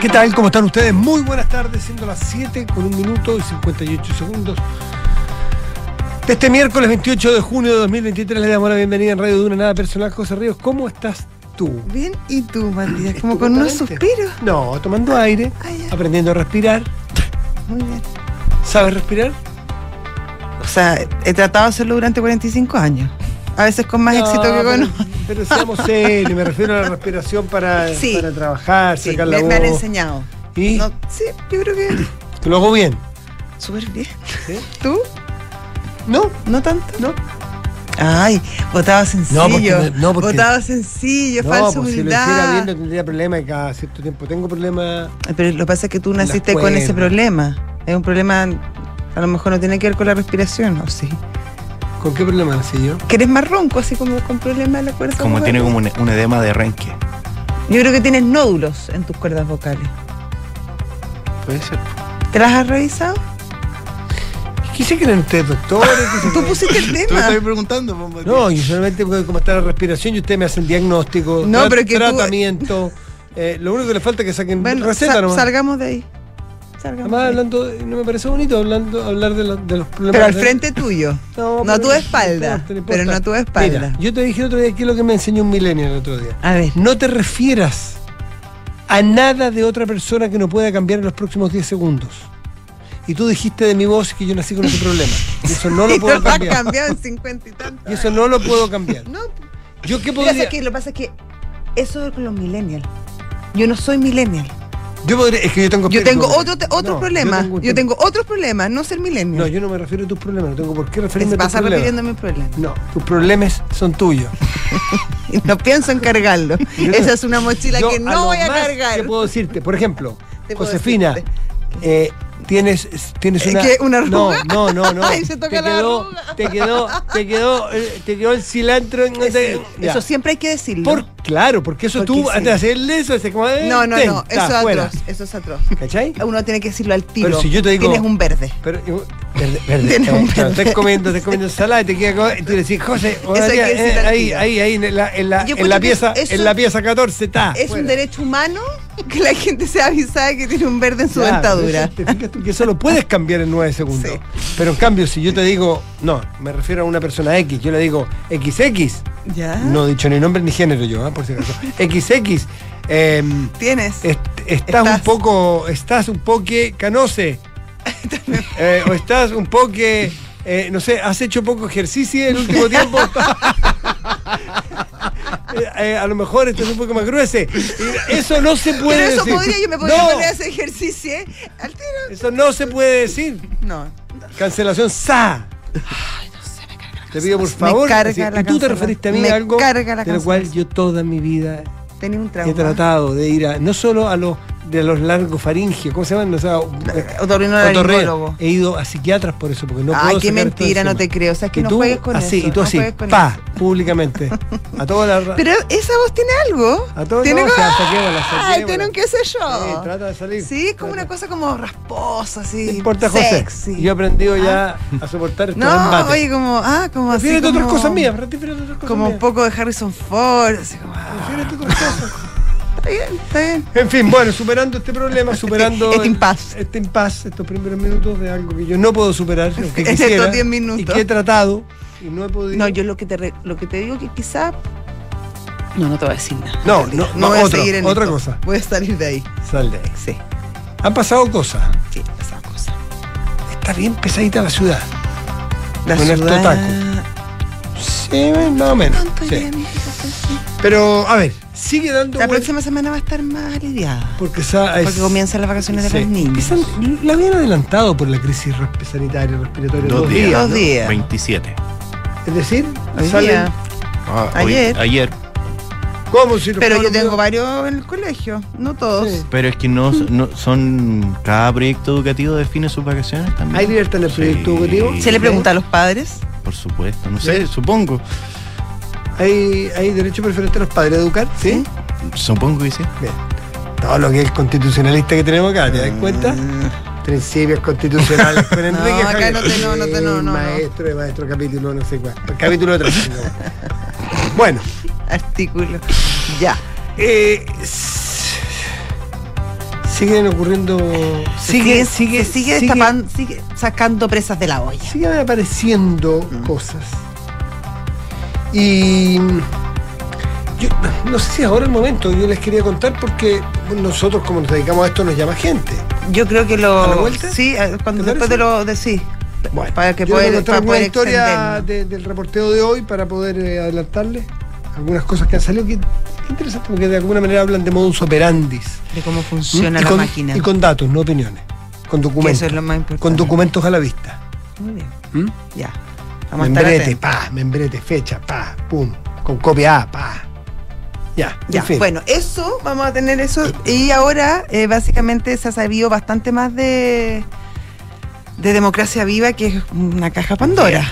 ¿Qué tal? ¿Cómo están ustedes? Muy buenas tardes, siendo las 7 con un minuto y 58 segundos. De este miércoles 28 de junio de 2023 les damos la bienvenida en Radio Duna Nada Personal. José Ríos, ¿cómo estás tú? Bien, ¿y tú, Matías? Como con unos suspiros. No, tomando aire, Ah, aprendiendo a respirar. Muy bien. ¿Sabes respirar? O sea, he tratado de hacerlo durante 45 años. A veces con más No, éxito que con Pero seamos serios, me refiero a la respiración para, Sí. para trabajar, Sí, sacar la me, voz. me han enseñado. ¿Y? No, sí, yo creo que Que lo hago bien. súper bien. ¿sí? ¿Tú? ¿No? ¿No tanto? ¿No? Ay, votaba sencillo. No, porque no, porque- Votaba sencillo, No, falsa pues si lo hiciera bien humildad. no tendría problema y cada cierto tiempo tengo problemas. Pero lo que pasa es que tú naciste con ese problema. Es un problema, a lo mejor no tiene que ver con la respiración, ¿o sí? ¿Con qué problema nací yo? Que eres más ronco, así como con problemas de la cuerda Como vocal. tiene como un, un edema de renque. Yo creo que tienes nódulos en tus cuerdas vocales. Puede ser. ¿Te las has revisado? ¿Qué se creen ustedes, doctores? ¿Qué se Tú pusiste el Tú me tema. estás preguntando, pues. No, yo solamente porque como está la respiración y ustedes me hacen diagnóstico, No, tra- pero que tú- tratamiento. eh, lo único que le falta es que saquen Bueno, receta sa- nomás. salgamos de ahí. Además, hablando, no me parece bonito hablando, hablar de, lo- de los problemas. Pero al de- frente tuyo. No, No a tu espalda. no Pero no a tu espalda. Mira, yo te dije el otro día que es lo que me enseñó un milenio el otro día. A ver. No te refieras a nada de otra persona que no pueda cambiar en los próximos 10 segundos. Y tú dijiste de mi voz que yo nací con ese problema. Y eso no lo Y puedo lo has cambiar. cambiado en 50 y tantos. Y eso no lo puedo cambiar. No, Yo qué podría. es que lo que pasa es que eso es con los millennials. Yo no soy millennial. Yo podría. Es que yo tengo. Yo tengo otro, te- otro No, problema. Yo tengo otros problemas, no ser millennial. No, yo no me refiero a tus problemas. No tengo por qué referirme Te a tus problemas. refiriendo a mis problemas. No, tus problemas son tuyos. No pienso en cargarlo. Esa es una mochila Yo que no voy a cargar. que puedo decirte? Por ejemplo, Te Josefina, eh, tienes, tienes ¿Eh, una. qué, una arruga? No, no, no, no. Ay, se toca te la quedó, arruga. Te quedó, te quedó, eh, te quedó el cilantro. en- eso siempre hay que decirlo. Por, claro, porque eso Porque tú, sí. antes de hacerle eso, es como. eh, No, no, ten, no, eso es atroz, eso es atroz. ¿Cachai? Uno tiene que decirlo al tiro. Pero si yo te digo- Tienes un verde. Pero, verde, verde. Tienes eh, un verde. Estás comiendo, estás comiendo ensalada y te queda y tú decís, José, eh, ahí, ahí, ahí, en la, en la, en la pieza, eso- en la pieza 14 está. Es fuera. un derecho humano que la gente sea avisada que tiene un verde en su dentadura. te fijas tú que eso lo puedes cambiar en 9 segundos. Sí. Pero en cambio, si yo te digo, no, me refiero a una persona X, yo le digo XX, ¿Ya? no he dicho ni nombre ni género yo, ¿ah? Por si acaso. XX, em, Tienes. est- estás, un poco, estás un poco canose. Eh, o estás un poco, eh, no sé, has hecho poco ejercicio en el último tiempo. Eh, a lo mejor estás un poco más grueso. Eso no se puede Pero eso decir. podría, yo me podría No, poner a hacer ejercicio ¿eh? Eso no se puede decir. No. Cancelación SA. Te pido por Me favor. la y tú te referiste a mí Me a algo de lo cual yo toda mi vida he tratado de ir a, no solo a los de los largos faringios, ¿cómo se llaman? O sea, Otorrinolaringólogo. He ido a psiquiatras por eso, porque no Ay, puedo qué mentira, no te creo. O sea, es que no tú juegues con así, eso. y tú no así, pa, eso. públicamente. A toda la Pero esa voz tiene algo. A todo tiene no, como- Ay, tiene un qué sé yo. Sí, trata de salir. Sí, es como Trata. una cosa como rasposa, así. No importa, José. sexy. Yo he aprendido ya a soportar estos No, embates. oye, como, ah, como así. Como, otras cosas mías, prefiérete otras cosas Como un poco de Harrison Ford, así como. ah, otras cosas. Está bien, está bien. En fin, bueno, superando este problema, superando Este el- impasse. este impasse, estos primeros minutos de algo que yo no puedo superar, aunque En estos quisiera, 10 minutos. y que he tratado y no he podido. No, yo lo que te, re- lo que te digo que quizá. No, no te voy a decir nada. No, no, no, voy a seguir en otra esto. cosa. Voy a salir de ahí. Sal de ahí. Sí, Han pasado cosas. sí, esa cosa. Está bien pesadita la ciudad. La Con ciudad- taco. Sí, más o menos. Sí. Pero, a ver, sigue dando La próxima semana va a estar más aliviada. porque, Porque comienzan las vacaciones de sí. los niños. Empiezan- la habían adelantado por la crisis resp- sanitaria respiratoria. Dos días. Dos ¿no? días. 27. Es decir, Hoy salen- día. Ah, hoy- Ayer. ayer. ¿Cómo si Pero yo tengo varios en el colegio, no todos. Sí. Pero es que no, no son. Cada proyecto educativo define sus vacaciones también. ¿Hay libertad en el proyecto Sí. educativo? ¿Se le pregunta a los padres? Por supuesto, no sé, supongo. ¿Hay, ¿Hay derecho preferente a los padres a educar? Sí. Supongo que sí. Bien. Todo lo que es constitucionalista que tenemos acá, ¿te das cuenta? Mm. Principios constitucionales con Enrique acá Javier. no te- no, no te- no, no, no. Maestro de maestro, capítulo no sé cuál. Capítulo 3. bueno, Artículo. Ya. eh, siguen ocurriendo. Sigue, sigue, sigue, sigue, sigue sacando presas de la olla. siguen apareciendo Mm. cosas. Y yo no sé si es ahora el momento, yo les quería contar porque nosotros como nos dedicamos a esto nos llama gente. Yo creo que lo. ¿A la vuelta? Sí, eh, cuando, ¿Te después de lo. De, sí. Bueno, para que yo poder, voy a para poder historia de- del reporteo de hoy para poder eh, adelantarles algunas cosas que han salido que, interesante porque de alguna manera hablan de modus operandis. de cómo funciona la con, máquina. Y con datos, no opiniones. Con documentos. eso es lo más importante. Con documentos a la vista. Muy bien. ¿Mm? Ya. Vamos a estar Membrete, pa, membrete, fecha, pa, pum. Con copia A, pa. Ya, Ya, en fin. bueno, eso, vamos a tener eso. Y ahora, eh, básicamente, se ha sabido bastante más de, de democracia viva, que es una caja Pandora.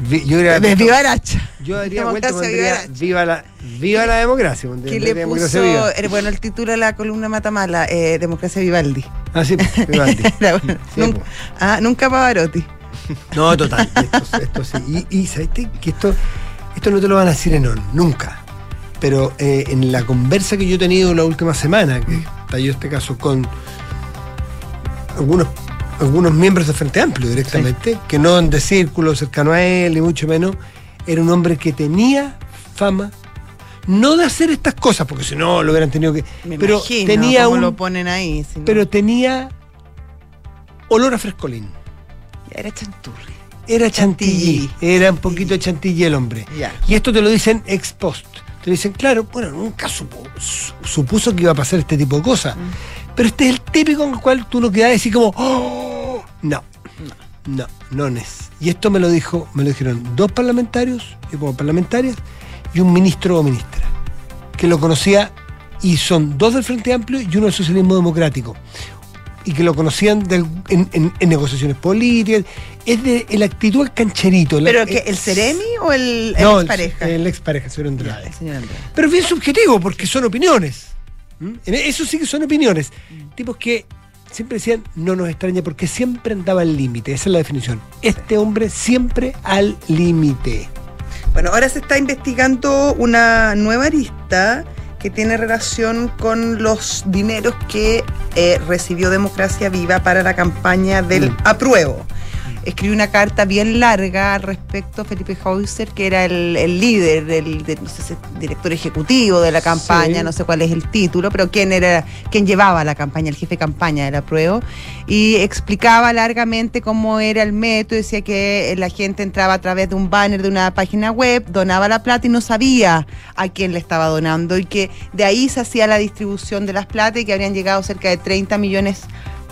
Vi- yo diría, De Vivaracha. yo daría vuelta pondría, viva la, viva la democracia. Que le puso, viva. eh, bueno, el título de la columna Matamala, eh, Democracia Vivaldi. Ah, sí, Vivaldi. Bueno. Sí, nunca, po. ah, nunca Pavarotti. No, total. Esto, esto sí. Y, y que esto, esto no te lo van a decir en ON, nunca. Pero eh, en la conversa que yo he tenido la última semana, que estalló este caso con algunos, algunos miembros de Frente Amplio directamente, que no de círculo cercano a él, ni mucho menos, era un hombre que tenía fama, no de hacer estas cosas, porque si no lo hubieran tenido que. Me pero imagino tenía un. lo ponen ahí. si no- Pero tenía olor a frescolín. Era chanturri. Era chantilly, era un poquito chantilly el hombre. Y esto te lo dicen ex post. Te dicen, claro, bueno, nunca supo- su- supuso que iba a pasar este tipo de cosas. Pero este es el típico en el cual tú lo quedas así como, "Oh, no, no, no, es. Y esto me lo dijo, me lo dijeron dos parlamentarios, y como parlamentarias, y un ministro o ministra, que lo conocía, y son dos del Frente Amplio y uno del Socialismo Democrático y que lo conocían en, en- en negociaciones políticas. Es de la actitud al cancherito. la- ¿Pero que eh, el Ceremi o el, el no, expareja? El, expareja, señor Ya, Andrade. el señor Andrés. Pero es bien subjetivo, porque son opiniones. ¿Mm? En Eso sí que son opiniones. Tipos que siempre decían, no nos extraña, porque siempre andaba al límite. Esa es la definición. Este hombre siempre al límite. Bueno, ahora se está investigando una nueva arista que tiene relación con los dineros que eh, recibió Democracia Viva para la campaña del Mm. apruebo. Escribió una carta bien larga al respecto Felipe Hauser, que era el, el líder, el de- no sé si director ejecutivo de la campaña, Sí. no sé cuál es el título, pero quién era, quién llevaba la campaña, el jefe de campaña del apruebo, y explicaba largamente cómo era el método, decía que la gente entraba a través de un banner de una página web, donaba la plata y no sabía a quién le estaba donando, y que de ahí se hacía la distribución de las plata y que habrían llegado cerca de 30 millones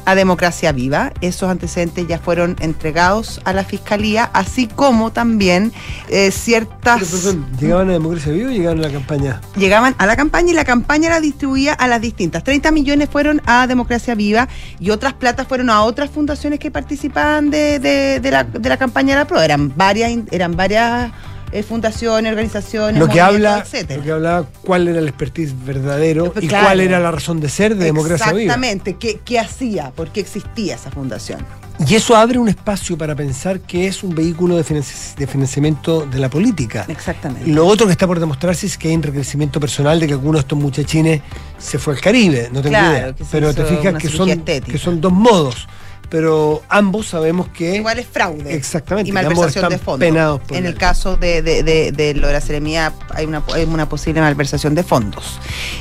a Democracia Viva. Esos antecedentes ya fueron entregados a la Fiscalía, así como también eh, ciertas... Pero, perdón, ¿llegaban a Democracia Viva o llegaban a la campaña? Llegaban a la campaña y la campaña la distribuía a las distintas. 30 millones fueron a Democracia Viva y otras platas fueron a otras fundaciones que participaban de, de- de la, de la campaña de la PRO. Eran varias, eran varias eh, fundaciones, organizaciones, Lo que, habla, etcétera. lo que hablaba cuál era el expertise verdadero Pues y claro. cuál era la razón de ser de Democracia Viva. Exactamente, ¿Qué, qué hacía? ¿Por qué existía esa fundación? Y eso abre un espacio para pensar que es un vehículo de, financi- de financiamiento de la política. Exactamente. Lo otro que está por demostrarse es que hay enriquecimiento personal de que alguno de estos muchachines se fue al Caribe, no tengo Claro, idea. Pero te fijas que son, estética. que son dos modos. Pero ambos sabemos que Igual es fraude. Exactamente, Y malversación de fondos. penados por en el caso de, de, de, de lo de la seremía hay una, hay una posible malversación de fondos.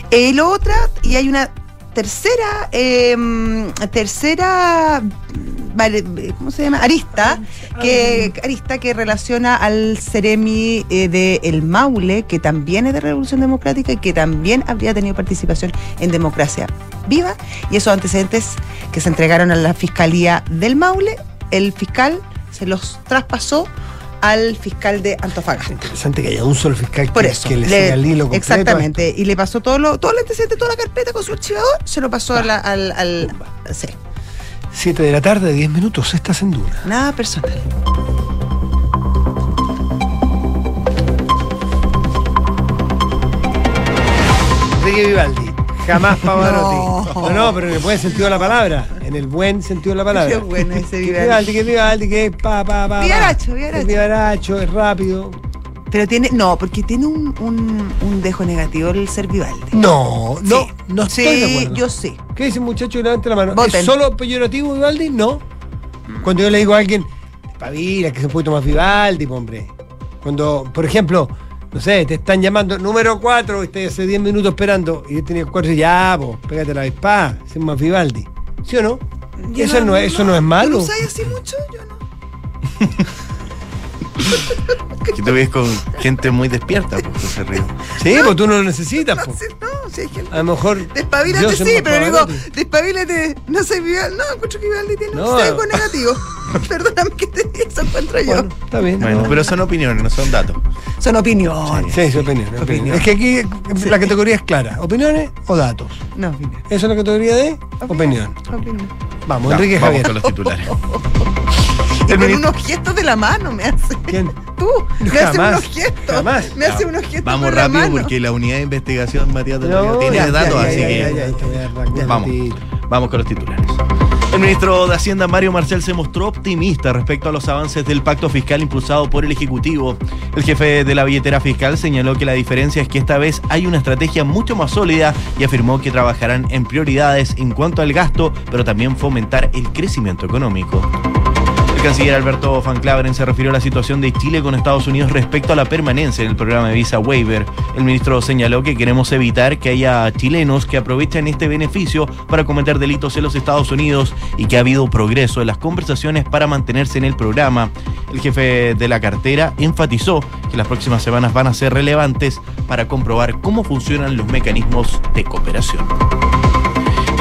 Eh, lo otra, y hay una tercera, eh, tercera, vale, ¿cómo se llama? Arista, que, arista que relaciona al Ceremi eh, de El Maule, que también es de Revolución Democrática y que también habría tenido participación en Democracia Viva. Y esos antecedentes que se entregaron a la Fiscalía del Maule, el fiscal se los traspasó al fiscal de Antofagasta. interesante que haya un solo fiscal Por que, eso. que le, le- el hilo completo. exactamente. Y le pasó todo lo, todo el antecedente, toda la carpeta con su archivador, se lo pasó la- al, al- sí. esto. Siete de la tarde, 10 minutos, estás en Duna. Nada personal. Vivaldi, jamás Pavarotti. No. No. no, pero en el buen sentido de la palabra. En el buen sentido de la palabra. Qué bueno ese Que Vivaldi. Vivaldi, que Vivaldi, que pa, pa, pa. pa. Vivaracho, Vivaracho. Es Vivaracho, es rápido. Pero tiene, no, porque tiene un, un, un dejo negativo el ser Vivaldi. No, no, Sí. no estoy Sí, de acuerdo. yo sé. ¿Qué dice muchacho? Levante la mano. Voten. ¿Es solo peyorativo Vivaldi? No. Cuando yo le digo a alguien, pavila, que se puede tomar Vivaldi, po, hombre. Cuando, por ejemplo, no sé, te están llamando número 4 y estás hace 10 minutos esperando y yo tenía 4 y ya, pues, pégate la avispa, es más Vivaldi. ¿Sí o no? Yo eso no, es- eso no es ¿Tú malo. lo usáis así mucho? Yo no. Que te ves con gente muy despierta, pues, José Río. Sí, pues tú no lo necesitas, No, pues. sí, no, sí hay gente. A lo mejor. Despabilate, sí, pero digo, despabilate, no Vivaldi, no, encuentro que Vivaldi tiene No. un sesgo negativo. Perdóname que te eso encuentro yo. Bueno, está bien. Bueno, no. pero son opiniones, no son datos. Son opiniones. Sí, es opinión, es. Es que aquí la categoría es clara: opiniones o datos. No, opiniones. Esa es la categoría de opinión. Opinión. Vamos, Enrique vamos Javier. con los titulares. Y El con unos gestos de la mano me hace. ¿Quién? Tú, me hace Jamás, unos gestos. jamás. Me hace unos gestos Vamos con la rápido mano. porque la unidad de investigación Matías No, tiene ya, datos, ya, así ya, que vamos, vamos con los titulares. El ministro de Hacienda Mario Marcel se mostró optimista respecto a los avances del pacto fiscal impulsado por el Ejecutivo. El jefe de la billetera fiscal señaló que la diferencia es que esta vez hay una estrategia mucho más sólida y afirmó que trabajarán en prioridades en cuanto al gasto, pero también fomentar el crecimiento económico. El canciller Alberto Van Claveren se refirió a la situación de Chile con Estados Unidos respecto a la permanencia en el programa de visa waiver. El ministro señaló que queremos evitar que haya chilenos que aprovechen este beneficio para cometer delitos en los Estados Unidos y que ha habido progreso en las conversaciones para mantenerse en el programa. El jefe de la cartera enfatizó que las próximas semanas van a ser relevantes para comprobar cómo funcionan los mecanismos de cooperación.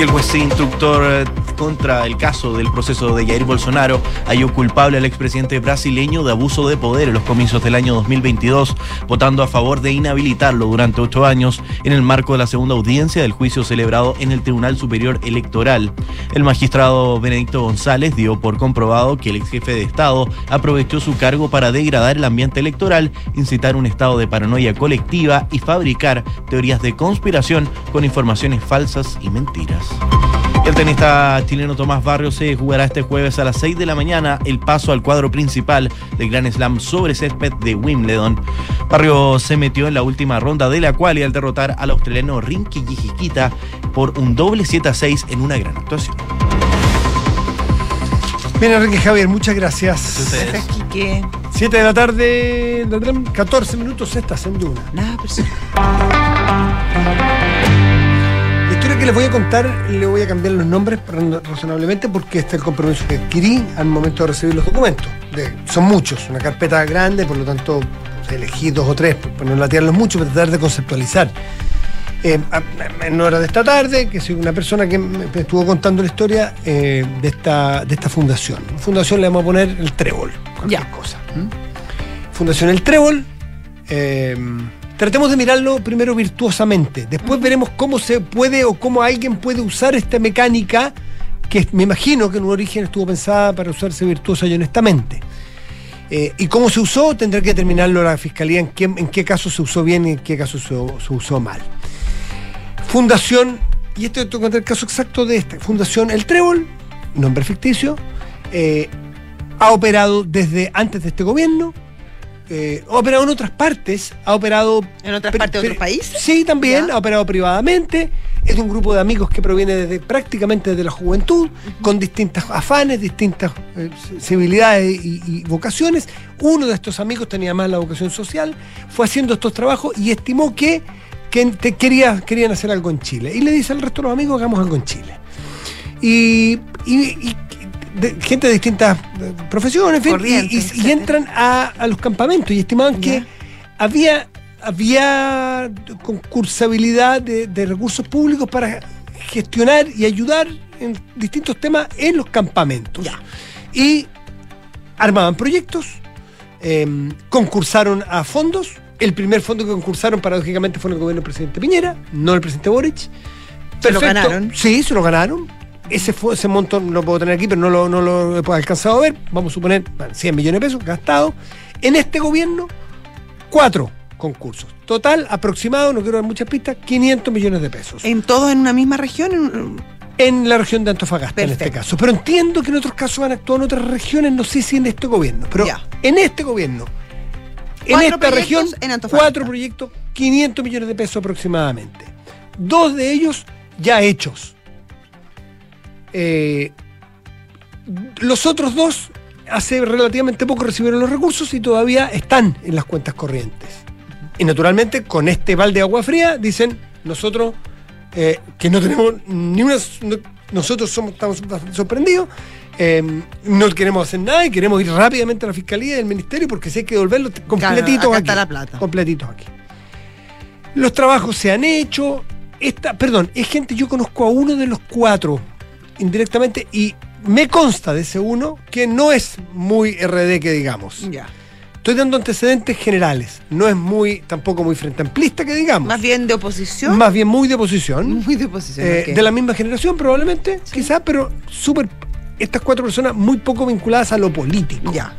El juez instructor eh, contra el caso del proceso de Jair Bolsonaro halló culpable al expresidente brasileño de abuso de poder en los comicios del año 2022, votando a favor de inhabilitarlo durante ocho años en el marco de la segunda audiencia del juicio celebrado en el Tribunal Superior Electoral. El magistrado Benedicto González dio por comprobado que el ex jefe de Estado aprovechó su cargo para degradar el ambiente electoral, incitar un estado de paranoia colectiva y fabricar teorías de conspiración con informaciones falsas y mentiras. El tenista chileno Tomás Barrios se jugará este jueves a las 6 de la mañana el paso al cuadro principal del Grand Slam sobre césped de Wimbledon. Barrios se metió en la última ronda de la cual y al derrotar al australiano Rinky Jijiquita por un doble 7 a 6 en una gran actuación. Bien, Enrique Javier, muchas gracias. Gracias, Quique. 7 de la tarde, 14 minutos estás en Duna. Nada historia que les voy a contar, le voy a cambiar los nombres razonablemente porque este es el compromiso que adquirí al momento de recibir los documentos. De- son muchos, una carpeta grande, por lo tanto elegí dos o tres, para no latearlos mucho, para tratar de conceptualizar. Eh, en horas de esta tarde, que soy una persona que me estuvo contando la historia eh, de, esta, de esta fundación. Fundación le vamos a poner el trébol, cualquier Ya. cosa. ¿m? Fundación El Trébol. eh, tratemos de mirarlo primero virtuosamente. Después veremos cómo se puede o cómo alguien puede usar esta mecánica que me imagino que en un origen estuvo pensada para usarse virtuosa y honestamente. Eh, y cómo se usó, tendrá que determinarlo la fiscalía en qué, en qué caso se usó bien y en qué caso se, se usó mal. Fundación, y esto tengo que contar el caso exacto de esta. Fundación El Trébol, nombre ficticio, eh, ha operado desde antes de este gobierno, eh, ha operado en otras partes, ha operado... ¿En otras partes de otros países? Sí, también, Ya. ha operado privadamente, es de un grupo de amigos que proviene desde prácticamente desde la juventud, con distintas afanes, distintas eh, sensibilidades y, y vocaciones. Uno de estos amigos tenía más la vocación social, fue haciendo estos trabajos y estimó que, que te- quería, querían hacer algo en Chile. Y le dice al resto de los amigos, hagamos algo en Chile. Y, y- y de- gente de distintas eh, profesiones, en fin, y- y, entran a, a los campamentos y estimaban que había, había concursabilidad de, de recursos públicos para gestionar y ayudar en distintos temas en los campamentos. Y armaban proyectos, eh, concursaron a fondos. El primer fondo que concursaron, paradójicamente, fue en el gobierno del presidente Piñera, no el presidente Boric. Se lo Perfecto. ganaron. Sí, se lo ganaron. Ese, fue, ese monto no lo puedo tener aquí, pero no lo, no lo he alcanzado a ver. Vamos a suponer bueno, 100 millones de pesos gastados. En este gobierno, cuatro concursos. Total, aproximado, no quiero dar muchas pistas, 500 millones de pesos. ¿En todos en una misma región? En- En la región de Antofagasta, en este caso. Pero entiendo que en otros casos han actuado en otras regiones, no sé si en este gobierno. Pero Ya. en este gobierno, Cuatro esta región, en cuatro proyectos, 500 millones de pesos aproximadamente. Dos de ellos ya hechos. Eh, los otros dos hace relativamente poco recibieron los recursos y todavía están en las cuentas corrientes. Y naturalmente con este balde de agua fría dicen nosotros eh, que no tenemos ni una... no- nosotros somos, estamos bastante sorprendidos. eh, no queremos hacer nada y queremos ir rápidamente a la fiscalía y al ministerio porque si hay que devolverlos completitos aquí. está la plata. Completitos aquí. Los trabajos se han hecho. Esta, perdón, es gente, yo conozco a uno de los cuatro indirectamente y me consta de ese uno que no es muy RD que digamos. Ya. Estoy dando antecedentes generales. No es muy, tampoco muy frente amplista que digamos. Más bien de oposición. Más bien muy de oposición. Muy de oposición. Eh. De la misma generación probablemente, quizás, pero súper... Estas cuatro personas muy poco vinculadas a lo político. Ya.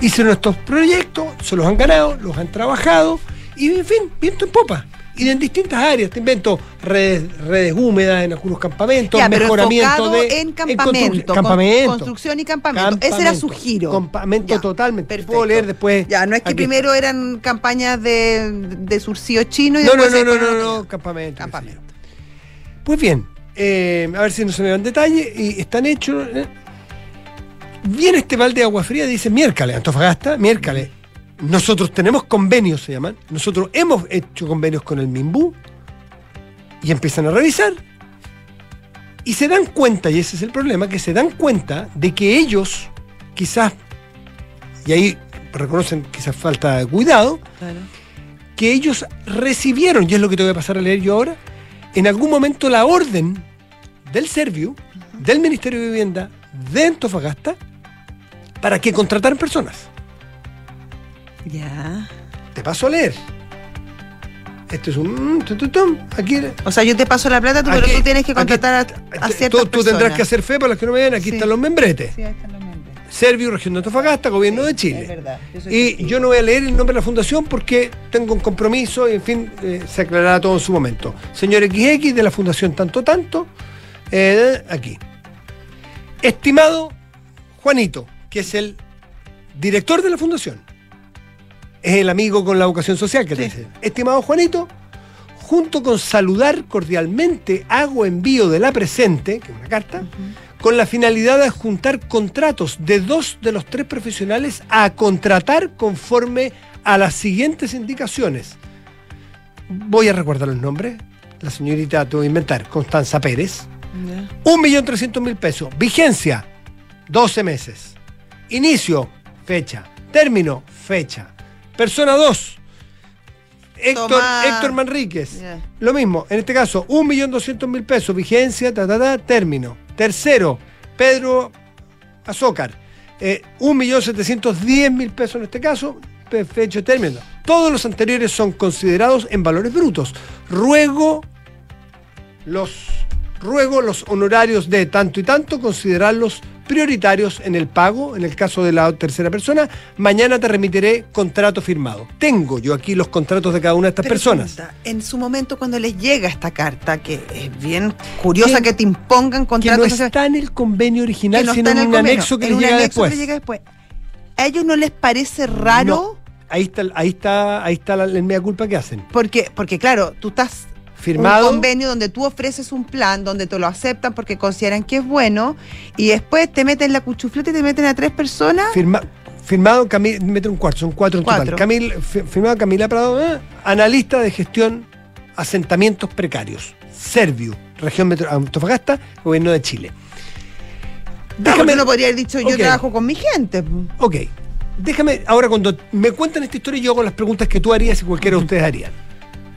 Hicieron estos proyectos, se los han ganado, los han trabajado y, en fin, viento en popa. Y en distintas áreas, te invento redes, redes húmedas en algunos campamentos, Ya, mejoramiento de. en constru- campamento, con- campamento. construcción y campamento. Ese era su giro. Campamento Ya, totalmente. perfecto. Puedo leer después. Ya, no es que aquí. primero eran campañas de, de surcío chino y No, no, después no, no, no, no, otro. campamento. Campamento. Pues bien, eh, a ver si no se me van detalles. Y están hechos. eh. Viene este balde de agua fría, dice miércoles, Antofagasta, miércoles. Nosotros tenemos convenios, se llaman. Nosotros hemos hecho convenios con el MIMBU y empiezan a revisar. Y se dan cuenta, y ese es el problema, que se dan cuenta de que ellos, quizás, y ahí reconocen quizás falta de cuidado, Claro. que ellos recibieron, y es lo que te voy a pasar a leer yo ahora, en algún momento la orden del Serviu, del Ministerio de Vivienda, de Antofagasta, para que contrataran personas. Ya. Te paso a leer. Esto es un... tum, Aquí, O sea, yo te paso la plata, tú, pero tú tienes que aquí- contratar a, a tú, ciertas tú tendrás personas. que hacer fe para los que no me ven. Aquí Sí. están los membretes. Sí, ahí están los nombres. Serviu, Región de Antofagasta, Gobierno de Chile. Es verdad. yo Y testigo. yo no voy a leer el nombre de la fundación porque tengo un compromiso y, en fin, eh, se aclarará todo en su momento. Señor XX de la Fundación Tanto Tanto, eh, aquí. Estimado Juanito, que es el director de la fundación, es el amigo con la vocación social que te Sí. dice. Estimado Juanito, junto con saludar cordialmente, hago envío de la presente, que es una carta, con la finalidad de juntar contratos de dos de los tres profesionales a contratar conforme a las siguientes indicaciones. Voy a recordar los nombres. La señorita, te voy a inventar, Constanza Pérez. Ya. 1.300.000 pesos. Vigencia, 12 meses. Inicio, fecha. Término, fecha. Persona 2, Héctor. Héctor Manríquez. Lo mismo, en este caso, 1.200.000 pesos, vigencia, ta, ta, ta, término. Tercero, Pedro Azócar, eh, 1.710.000 pesos en este caso, fecha, término. Todos los anteriores son considerados en valores brutos. Ruego los, ruego los honorarios de tanto y tanto considerarlos prioritarios en el pago, en el caso de la tercera persona. Mañana te remitiré contrato firmado. Tengo yo aquí los contratos de cada una de estas personas. En su momento, cuando les llega esta carta, que es bien curiosa Que- que te impongan Que contratos no sociales, está en el convenio que original, no sino en el un convenio, anexo que en le un llega anexo después. que llega después. ¿A ellos no les parece raro? No. Ahí está, ahí está, ahí está la, el mea culpa que hacen. Porque, porque claro, tú estás Firmado. un convenio donde tú ofreces un plan, donde te lo aceptan porque consideran que es bueno, y después te meten la cuchufleta y te meten a tres personas. Firma- firmado Camila, mete un cuarto, son cuatro en Cuatro. total. Camil- fi- firmado Camila Prado, eh, analista de gestión asentamientos precarios. Serviu, región metro, Antofagasta, gobierno de Chile. Déjame, no podría haber dicho yo trabajo con mi gente. Ok, déjame, ahora cuando me cuentan esta historia, yo hago las preguntas que tú harías y cualquiera de ustedes harían.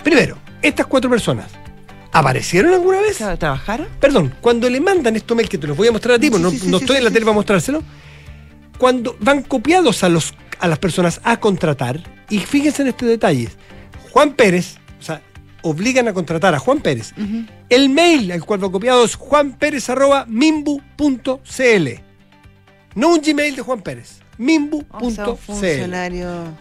Primero, estas cuatro personas, ¿aparecieron alguna vez? ¿Trabajaron? Perdón, cuando le mandan estos mails que te los voy a mostrar a ti, Sí, porque no, sí, estoy en la tele para mostrárselo, cuando van copiados a, los, a las personas a contratar, y fíjense en este detalle, Juan Pérez, o sea, obligan a contratar a Juan Pérez, el mail al cual va copiado es juanperez.mimbu.cl, no un Gmail de Juan Pérez, O sea, un mimbu.cl.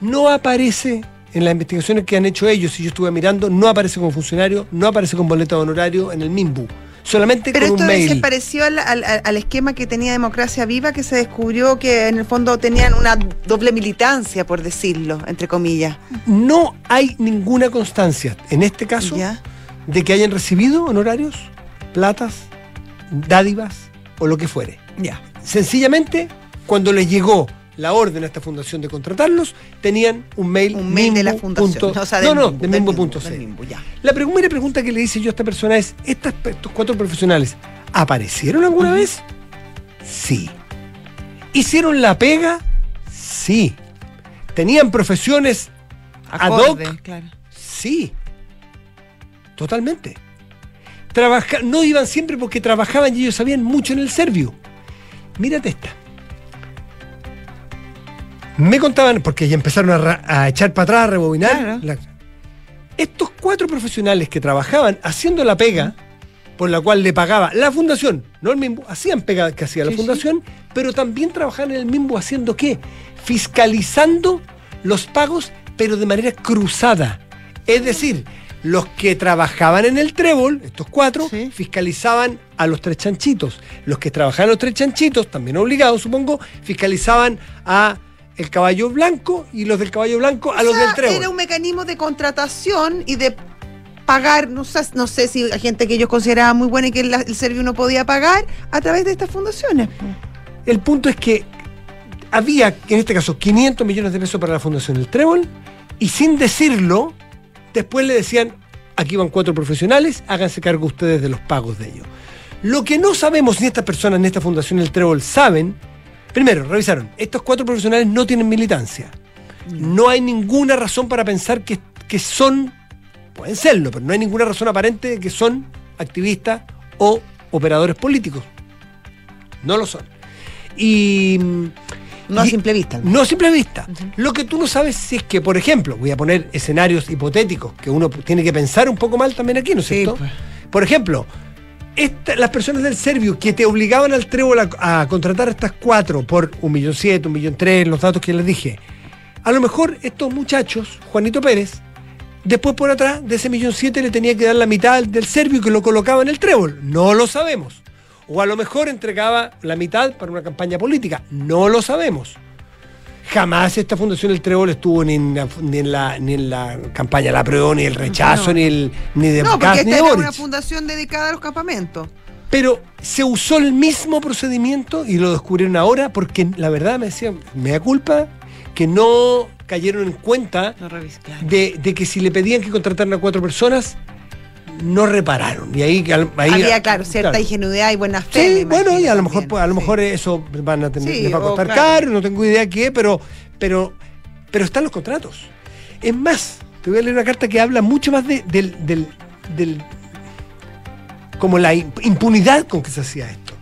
No aparece en las investigaciones que han hecho ellos, si yo estuve mirando, no aparece como funcionario, no aparece con boleto de honorario en el MIMBU. solamente Pero con esto un se mail. pareció al, al- al esquema que tenía Democracia Viva, que se descubrió que en el fondo tenían una doble militancia, por decirlo, entre comillas. No hay ninguna constancia, en este caso, ¿Ya? de que hayan recibido honorarios, platas, dádivas o lo que fuere. Ya. Sencillamente, cuando les llegó la orden a esta fundación de contratarlos, tenían un mail. Un mail de la fundación. punto- o sea, no, del no, de Mimbo, punto del ya. La primera pregunta que le hice yo a esta persona es, ¿estas, ¿estos cuatro profesionales aparecieron alguna vez? Sí. ¿Hicieron la pega? Sí. ¿Tenían profesiones ad hoc? Claro. Sí. Totalmente. Trabaja no iban siempre porque trabajaban y ellos sabían mucho en el Servio. Mírate esta. Me contaban, porque ya empezaron a, echar para atrás, a rebobinar. Claro. la- estos cuatro profesionales que trabajaban haciendo la pega, por la cual le pagaba la fundación, no el mismo, hacían pega que hacía la sí. fundación, pero también trabajaban en el mismo haciendo qué? Fiscalizando los pagos, pero de manera cruzada. Es decir, los que trabajaban en el trébol, estos cuatro, Sí. fiscalizaban a los tres chanchitos. Los que trabajaban en los tres chanchitos, también obligados, supongo, fiscalizaban a el caballo blanco y los del caballo blanco a O los sea, del trébol. Era un mecanismo de contratación y de pagar, no sé, no sé si hay gente que ellos consideraban muy buena y que la- el servicio no podía pagar a través de estas fundaciones. El punto es que había, en este caso, 500 millones de pesos para la Fundación El Trébol y sin decirlo, después le decían, aquí van cuatro profesionales, háganse cargo ustedes de los pagos de ellos. Lo que no sabemos, ni estas personas, ni esta Fundación El Trébol saben, primero, revisaron, estos cuatro profesionales no tienen militancia. No hay ninguna razón para pensar que, que son, pueden serlo, pero no hay ninguna razón aparente de que son activistas o operadores políticos. No lo son. Y No a simple vista. no a simple vista. Lo que tú no sabes si es que, por ejemplo, voy a poner escenarios hipotéticos que uno tiene que pensar un poco mal también aquí, ¿no es Sí, cierto? pues. Por ejemplo, las personas del Servio que te obligaban al trébol a, a contratar a estas cuatro por un millón siete, un millón tres, los datos que les dije. A lo mejor estos muchachos, Juanito Pérez, después por atrás de ese millón siete le tenía que dar la mitad del Servio que lo colocaba en el trébol. No lo sabemos. O a lo mejor entregaba la mitad para una campaña política. No lo sabemos. Jamás esta Fundación El Trébol estuvo ni en la, ni en la, ni en la campaña La Prueba, ni el rechazo, No. ni, el, ni de No, porque ni esta de era Boric. una fundación dedicada a los campamentos. Pero se usó el mismo procedimiento y lo descubrieron ahora porque la verdad me decían, me da culpa que no cayeron en cuenta No revisé, claro. de, de que si le pedían que contrataran a cuatro personas, no repararon. Y ahí, ahí Había, claro, cierta claro. ingenuidad y buena fe. Sí, bueno, imagino y a lo mejor, a lo sí. mejor eso van a tener, Sí, les va a o costar claro. caro, no tengo idea qué, pero, pero, pero están los contratos. Es más, te voy a leer una carta que habla mucho más de, del, del, del- como la imp- impunidad con que se hacía esto.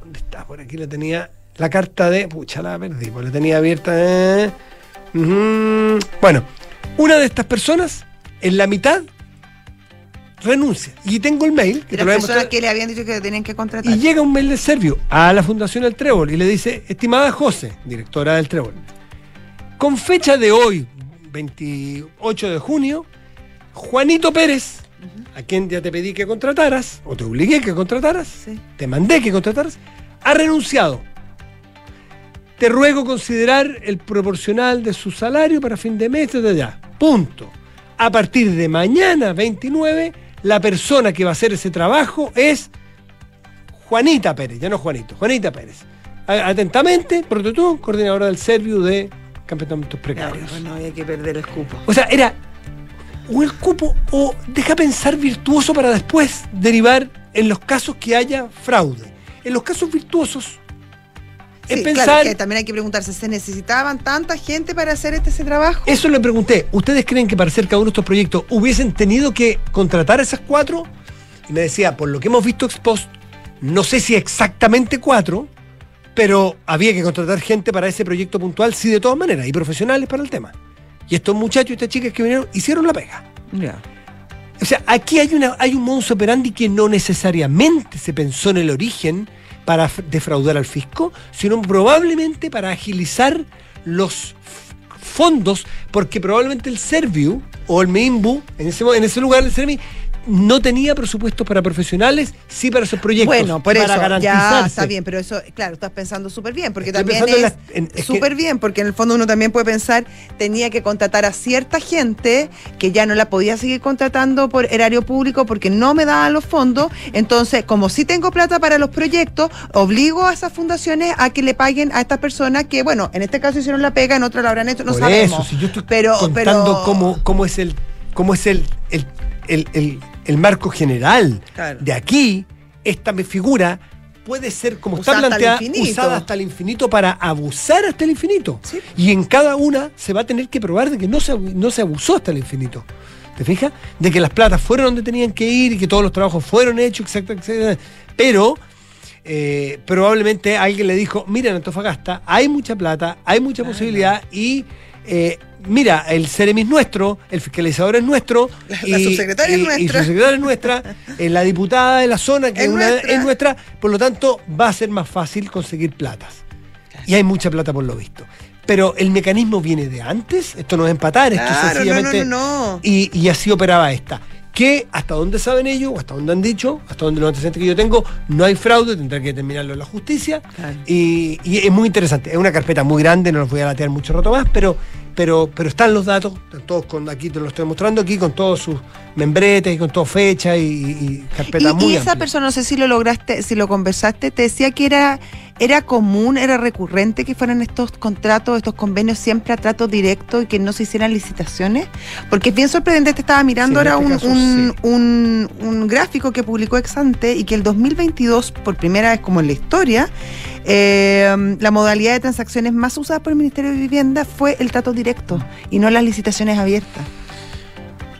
¿Dónde está? Por aquí la tenía la carta de. Pucha, la perdí, pues la tenía abierta. eh. Bueno, una de estas personas, en la mitad, renuncia. Y tengo el mail. De Que las personas que le habían dicho que tenían que contratar. Y llega un mail del Servio a la Fundación El Trébol y le dice, estimada José, directora del Trébol, con fecha de hoy, 28 de junio, Juanito Pérez, a quien ya te pedí que contrataras, o te obligué que contrataras, Sí. te mandé que contrataras, ha renunciado. Te ruego considerar el proporcional de su salario para fin de mes, de allá. Punto. A partir de mañana, 29, la persona que va a hacer ese trabajo es Juanita Pérez, ya no Juanito, Juanita Pérez. Atentamente, prototón, coordinadora del Servio de Campamentos Precarios. No, no había que perder el cupo. O sea, era o el cupo o deja pensar virtuoso para después derivar en los casos que haya fraude. En los casos virtuosos es Sí, pensar... claro, que también hay que preguntarse, ¿se necesitaban tanta gente para hacer este, ese trabajo? Eso le pregunté, ¿ustedes creen que para hacer cada uno de estos proyectos hubiesen tenido que contratar a esas cuatro? Y me decía, por lo que hemos visto ex post, no sé si exactamente cuatro, pero había que contratar gente para ese proyecto puntual, sí, de todas maneras, y profesionales para el tema. Y estos muchachos y estas chicas que vinieron hicieron la pega. Ya. O sea, aquí hay, una, hay un modus operandi que no necesariamente se pensó en el origen para defraudar al fisco, sino probablemente para agilizar los fondos, porque probablemente el Serviu o el MIMBU, en ese, en ese lugar el Sermi, no tenía presupuesto para profesionales, sí para esos proyectos. Bueno, por para eso, ya está bien, pero eso, claro, estás pensando súper bien, porque Estoy también es súper bien, porque en el fondo uno también puede pensar, tenía que contratar a cierta gente que ya no la podía seguir contratando por erario público porque no me daban los fondos, entonces, como sí tengo plata para los proyectos, obligo a esas fundaciones a que le paguen a estas personas que, bueno, en este caso hicieron la pega, en otro la habrán hecho, no Por sabemos. eso, si yo estoy pero, contando pero- cómo, cómo es el cómo es el, el, el- el- el marco general Claro. de aquí, esta figura puede ser como Usada está hasta planteada, infinito. usada hasta el infinito para abusar hasta el infinito. Sí. Y en cada una se va a tener que probar de que no se, no se abusó hasta el infinito. ¿Te fijas? De que las platas fueron donde tenían que ir y que todos los trabajos fueron hechos, etcétera. Pero eh, probablemente alguien le dijo, mira, en Antofagasta hay mucha plata, hay mucha posibilidad y eh, mira, el CEREMI es nuestro, el fiscalizador es nuestro. La- la subsecretaria es y- nuestra. Y su secretaria es nuestra, eh, la diputada de la zona que Es una- nuestra. es nuestra, por lo tanto va a ser más fácil conseguir platas. Y hay mucha plata por lo visto. Pero el mecanismo viene de antes, esto no es empatar, esto es Claro, no, no, sencillamente... no, no. Y, y así operaba esta. Que hasta donde saben ellos, hasta donde han dicho, hasta donde los antecedentes que yo tengo, no hay fraude, tendrá que determinarlo la justicia. Claro. Y, y es muy interesante. Es una carpeta muy grande, no los voy a latear mucho rato más, pero, pero, pero están los datos, están todos con, aquí te lo estoy mostrando aquí, con todos sus membretes y con todas fechas y, y carpeta Y, muy y esa amplia. persona, no sé si lo lograste, si lo conversaste, te decía que era, era común, era recurrente que fueran estos contratos, estos convenios siempre a trato directo y que no se hicieran licitaciones. Porque es bien sorprendente, te estaba mirando Sí, ahora este un, un, sí. un- un gráfico que publicó Exante y que el 2022, por primera vez como en la historia, eh, la modalidad de transacciones más usada por el Ministerio de Vivienda fue el trato directo y no las licitaciones abiertas.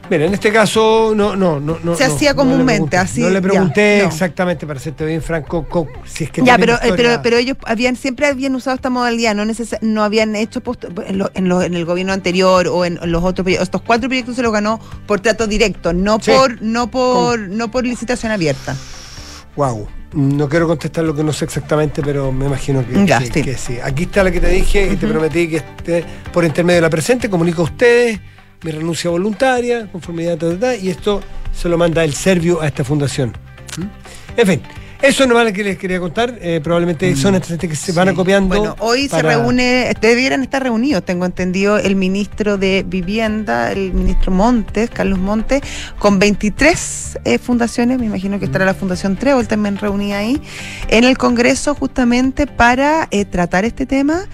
Mira, en este caso no, no, no, no. Se no, hacía no comúnmente, pregunté. así, No le pregunté no. exactamente, para serte bien franco, co- si es que Ya, pero, eh, pero, pero ellos habían siempre habían usado esta modalidad, no neces- no habían hecho post- en, lo- en lo- en el gobierno anterior o en, los otros proyectos. Estos cuatro proyectos se los ganó por trato directo, no Sí. por no por no por licitación abierta. Wow. No quiero contestar lo que no sé exactamente, pero me imagino que, Ya, sí, sí. que sí. Aquí está la que te dije y te prometí que esté por intermedio de la presente, comunico a ustedes mi renuncia voluntaria, conformidad, ta, ta, ta, y esto se lo manda el Servio a esta fundación. ¿Mm? En fin, eso nomás lo que les quería contar. eh, probablemente son antecedentes que se van Mm. Acopiando. Bueno, hoy para- se reúne, debieran estar reunidos, tengo entendido, el ministro de Vivienda, el ministro Montes, Carlos Montes, con 23 eh, fundaciones, me imagino que estará la Fundación Trébol también reunida ahí, en el Congreso justamente para eh, tratar este tema.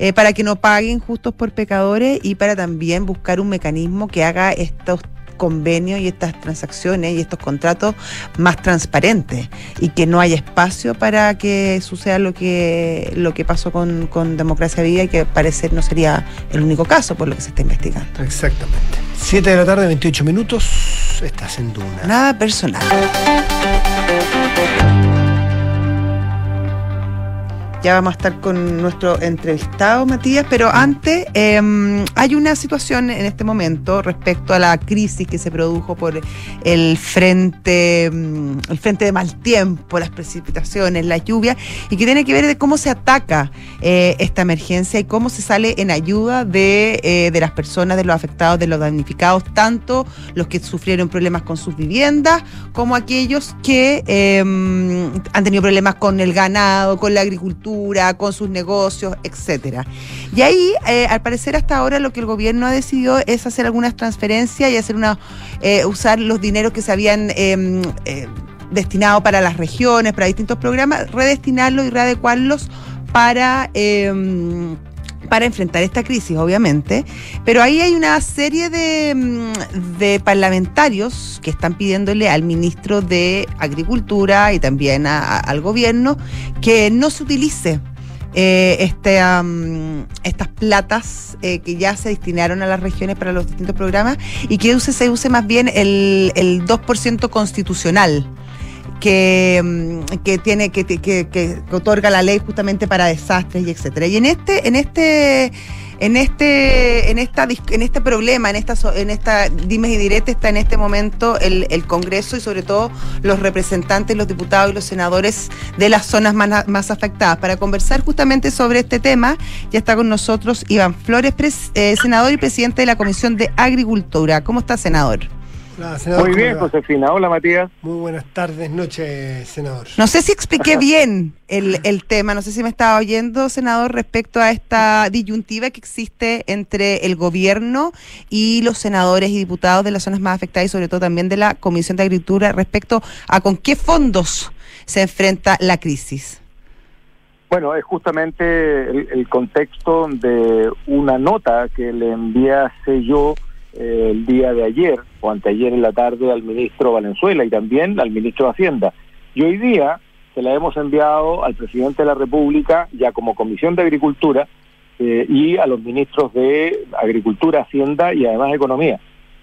Eh, para que no paguen justos por pecadores y para también buscar un mecanismo que haga estos convenios y estas transacciones y estos contratos más transparentes y que no haya espacio para que suceda lo que lo que pasó con, con Democracia Viva y que parecer no sería el único caso por lo que se está investigando. Exactamente. 7 de la tarde, 28 minutos. Estás en Duna. Nada personal. Ya vamos a estar con nuestro entrevistado, Matías, pero antes eh, hay una situación en este momento respecto a la crisis que se produjo por el frente, mm, el frente de mal tiempo, las precipitaciones, la lluvia, y que tiene que ver de cómo se ataca eh, esta emergencia y cómo se sale en ayuda de, eh, de las personas, de los afectados, de los damnificados, tanto los que sufrieron problemas con sus viviendas como aquellos que eh, han tenido problemas con el ganado, con la agricultura, con sus negocios, etcétera. Y ahí, eh, al parecer hasta ahora, lo que el gobierno ha decidido es hacer algunas transferencias y hacer una, eh, usar los dineros que se habían eh, eh, destinado para las regiones, para distintos programas, redestinarlos y readecuarlos para eh, para enfrentar esta crisis, obviamente. Pero ahí hay una serie de, mm, de parlamentarios que están pidiéndole al ministro de Agricultura y también a- al gobierno que no se utilice eh, este, am, estas platas eh, que ya se destinaron a las regiones para los distintos programas y que use, se use más bien el, el 2% constitucional que, mm, que tiene que, que, que- que otorga la ley justamente para desastres y etcétera. Y en este en este en este en esta en este problema, en esta en esta dimes y diretes está en este momento el, el Congreso y sobre todo los representantes, los diputados y los senadores de las zonas más, más afectadas. Para conversar justamente sobre este tema, ya está con nosotros Iván Flores, eh, senador y presidente de la Comisión de Agricultura. ¿Cómo está, senador? Muy bien, Josefina. Hola, Matías. Muy buenas tardes, noches, senador. No sé si expliqué bien el, el, tema, no sé si me estaba oyendo, senador, respecto a esta disyuntiva que existe entre el gobierno y los senadores y diputados de las zonas más afectadas y sobre todo también de la Comisión de Agricultura respecto a con qué fondos se enfrenta la crisis. Bueno, es justamente el, el contexto de una nota que le enviase yo el día de ayer o anteayer en la tarde al ministro Valenzuela y también al ministro de Hacienda. Y hoy día se la hemos enviado al presidente de la República ya como Comisión de Agricultura eh, y a los ministros de Agricultura, Hacienda y además Economía.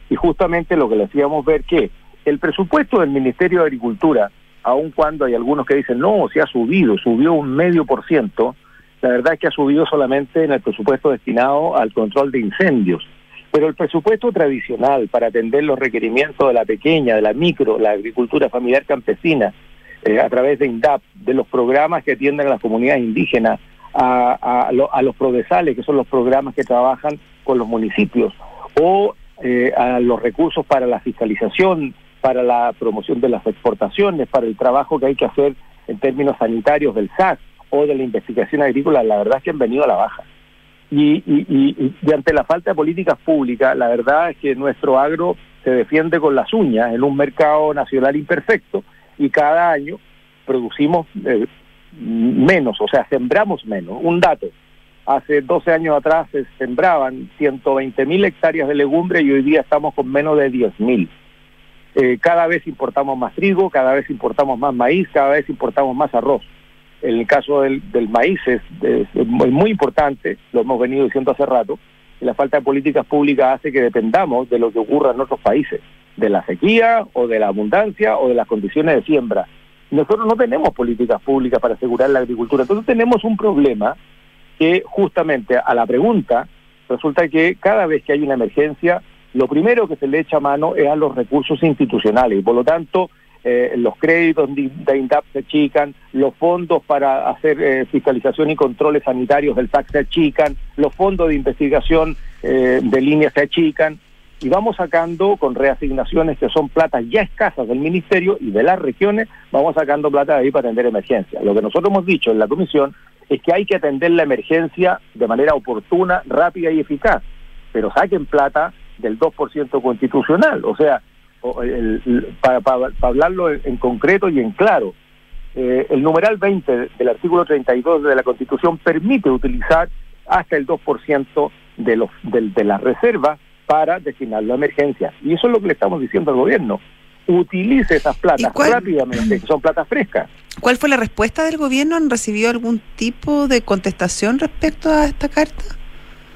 Y justamente lo que le hacíamos ver que el presupuesto del Ministerio de Agricultura, aun cuando hay algunos que dicen, no, se ha subido, subió un medio por ciento, la verdad es que ha subido solamente en el presupuesto destinado al control de incendios pero el presupuesto tradicional para atender los requerimientos de la pequeña, de la micro, la agricultura familiar campesina, eh, a través de INDAP, de los programas que atienden a las comunidades indígenas, a, los progresales, que son los programas que trabajan con los municipios, o eh, a los recursos para la fiscalización, para la promoción de las exportaciones, para el trabajo que hay que hacer en términos sanitarios del SAC o de la investigación agrícola, la verdad es que han venido a la baja. Y, y, y, ante la falta de políticas públicas, la verdad es que nuestro agro se defiende con las uñas en un mercado nacional imperfecto y cada año producimos eh, menos, o sea, sembramos menos. Un dato, hace 12 años atrás se sembraban 120 mil hectáreas de legumbre y hoy día estamos con menos de 10 mil. Eh, cada vez importamos más trigo, cada vez importamos más maíz, cada vez importamos más arroz. En el caso del, maíz es, muy importante, lo hemos venido diciendo hace rato, la falta de políticas públicas hace que dependamos de lo que ocurra en otros países, de la sequía o de la abundancia o de las condiciones de siembra. Nosotros no tenemos políticas públicas para asegurar la agricultura, entonces tenemos un problema que justamente a la pregunta resulta que cada vez que hay una emergencia, lo primero que se le echa mano es a los recursos institucionales y por lo tanto eh, los créditos de INDAP se achican, los fondos para hacer eh, fiscalización y controles sanitarios del TAC se achican, los fondos de investigación eh, de líneas se achican, y vamos sacando con reasignaciones que son platas ya escasas del ministerio y de las regiones, vamos sacando plata de ahí para atender emergencias. Lo que nosotros hemos dicho en la comisión es que hay que atender la emergencia de manera oportuna, rápida y eficaz, pero saquen plata del 2% constitucional, o sea, para, hablarlo en, concreto y en claro, eh, el numeral 20 del artículo 32 de la Constitución permite utilizar hasta el 2% de, los, de, de las reservas para destinarlo a emergencias. Y eso es lo que le estamos diciendo al gobierno. Utilice esas platas rápidamente, que son platas frescas. ¿Cuál fue la respuesta del gobierno? ¿Han recibido algún tipo de contestación respecto a esta carta?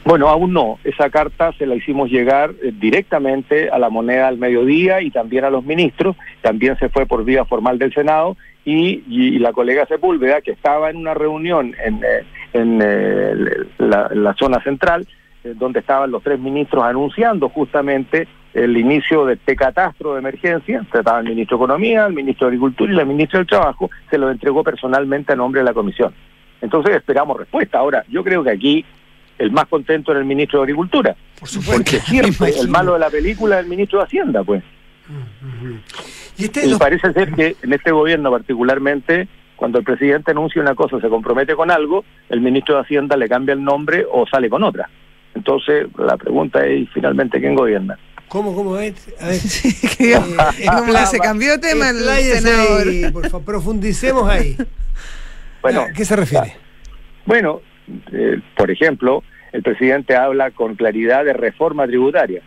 Bueno, aún no. Esa carta se la hicimos llegar eh, directamente a la moneda al mediodía y también a los ministros. También se fue por vía formal del Senado y, la colega Sepúlveda, que estaba en una reunión en, eh, en, eh, la, zona central, donde estaban los tres ministros anunciando justamente el inicio de este catastro de emergencia, estaba el ministro de Economía, el ministro de Agricultura y la ministra del Trabajo, se lo entregó personalmente a nombre de la comisión. Entonces esperamos respuesta. Ahora, yo creo que aquí el más contento era el ministro de Agricultura. Por supuesto. Porque siempre el malo de la película es el ministro de Hacienda, pues. Y, este parece ser que en este gobierno particularmente, cuando el presidente anuncia una cosa, se compromete con algo, el ministro de Hacienda le cambia el nombre o sale con otra. Entonces, la pregunta es, finalmente, ¿quién gobierna? ¿Cómo, cómo es? A ver, eh, se cambió de tema el senador. por favor, profundicemos ahí. Bueno, ¿A qué se refiere? Bueno, eh, por ejemplo, el presidente habla con claridad de reforma tributaria.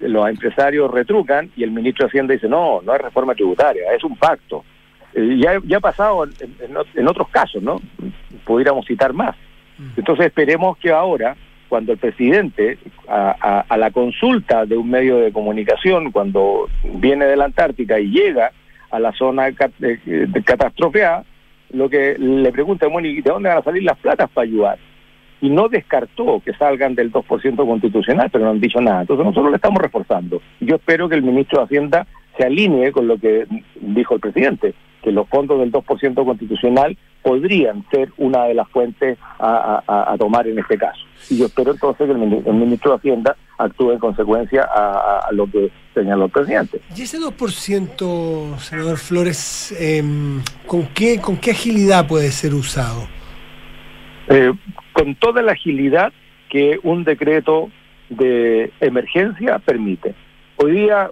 Los empresarios retrucan y el ministro de Hacienda dice, no, no es reforma tributaria, es un pacto. Eh, ya, ya ha pasado en, otros casos, ¿no? Pudiéramos citar más. Mm. Entonces esperemos que ahora, cuando el presidente, a, la consulta de un medio de comunicación, cuando viene de la Antártica y llega a la zona de, de catastrofeada, lo que le pregunta, bueno, ¿y de dónde van a salir las platas para ayudar? Y no descartó que salgan del 2% constitucional, pero no han dicho nada. Entonces nosotros le estamos reforzando. Yo espero que el ministro de Hacienda se alinee con lo que dijo el presidente, que los fondos del 2% constitucional podrían ser una de las fuentes a, tomar en este caso. Y yo espero entonces que el ministro, de Hacienda actúe en consecuencia a, lo que señaló el presidente. ¿Y ese 2%, senador Flores, em, ¿con, qué, con qué agilidad puede ser usado? Eh, con toda la agilidad que un decreto de emergencia permite. Hoy día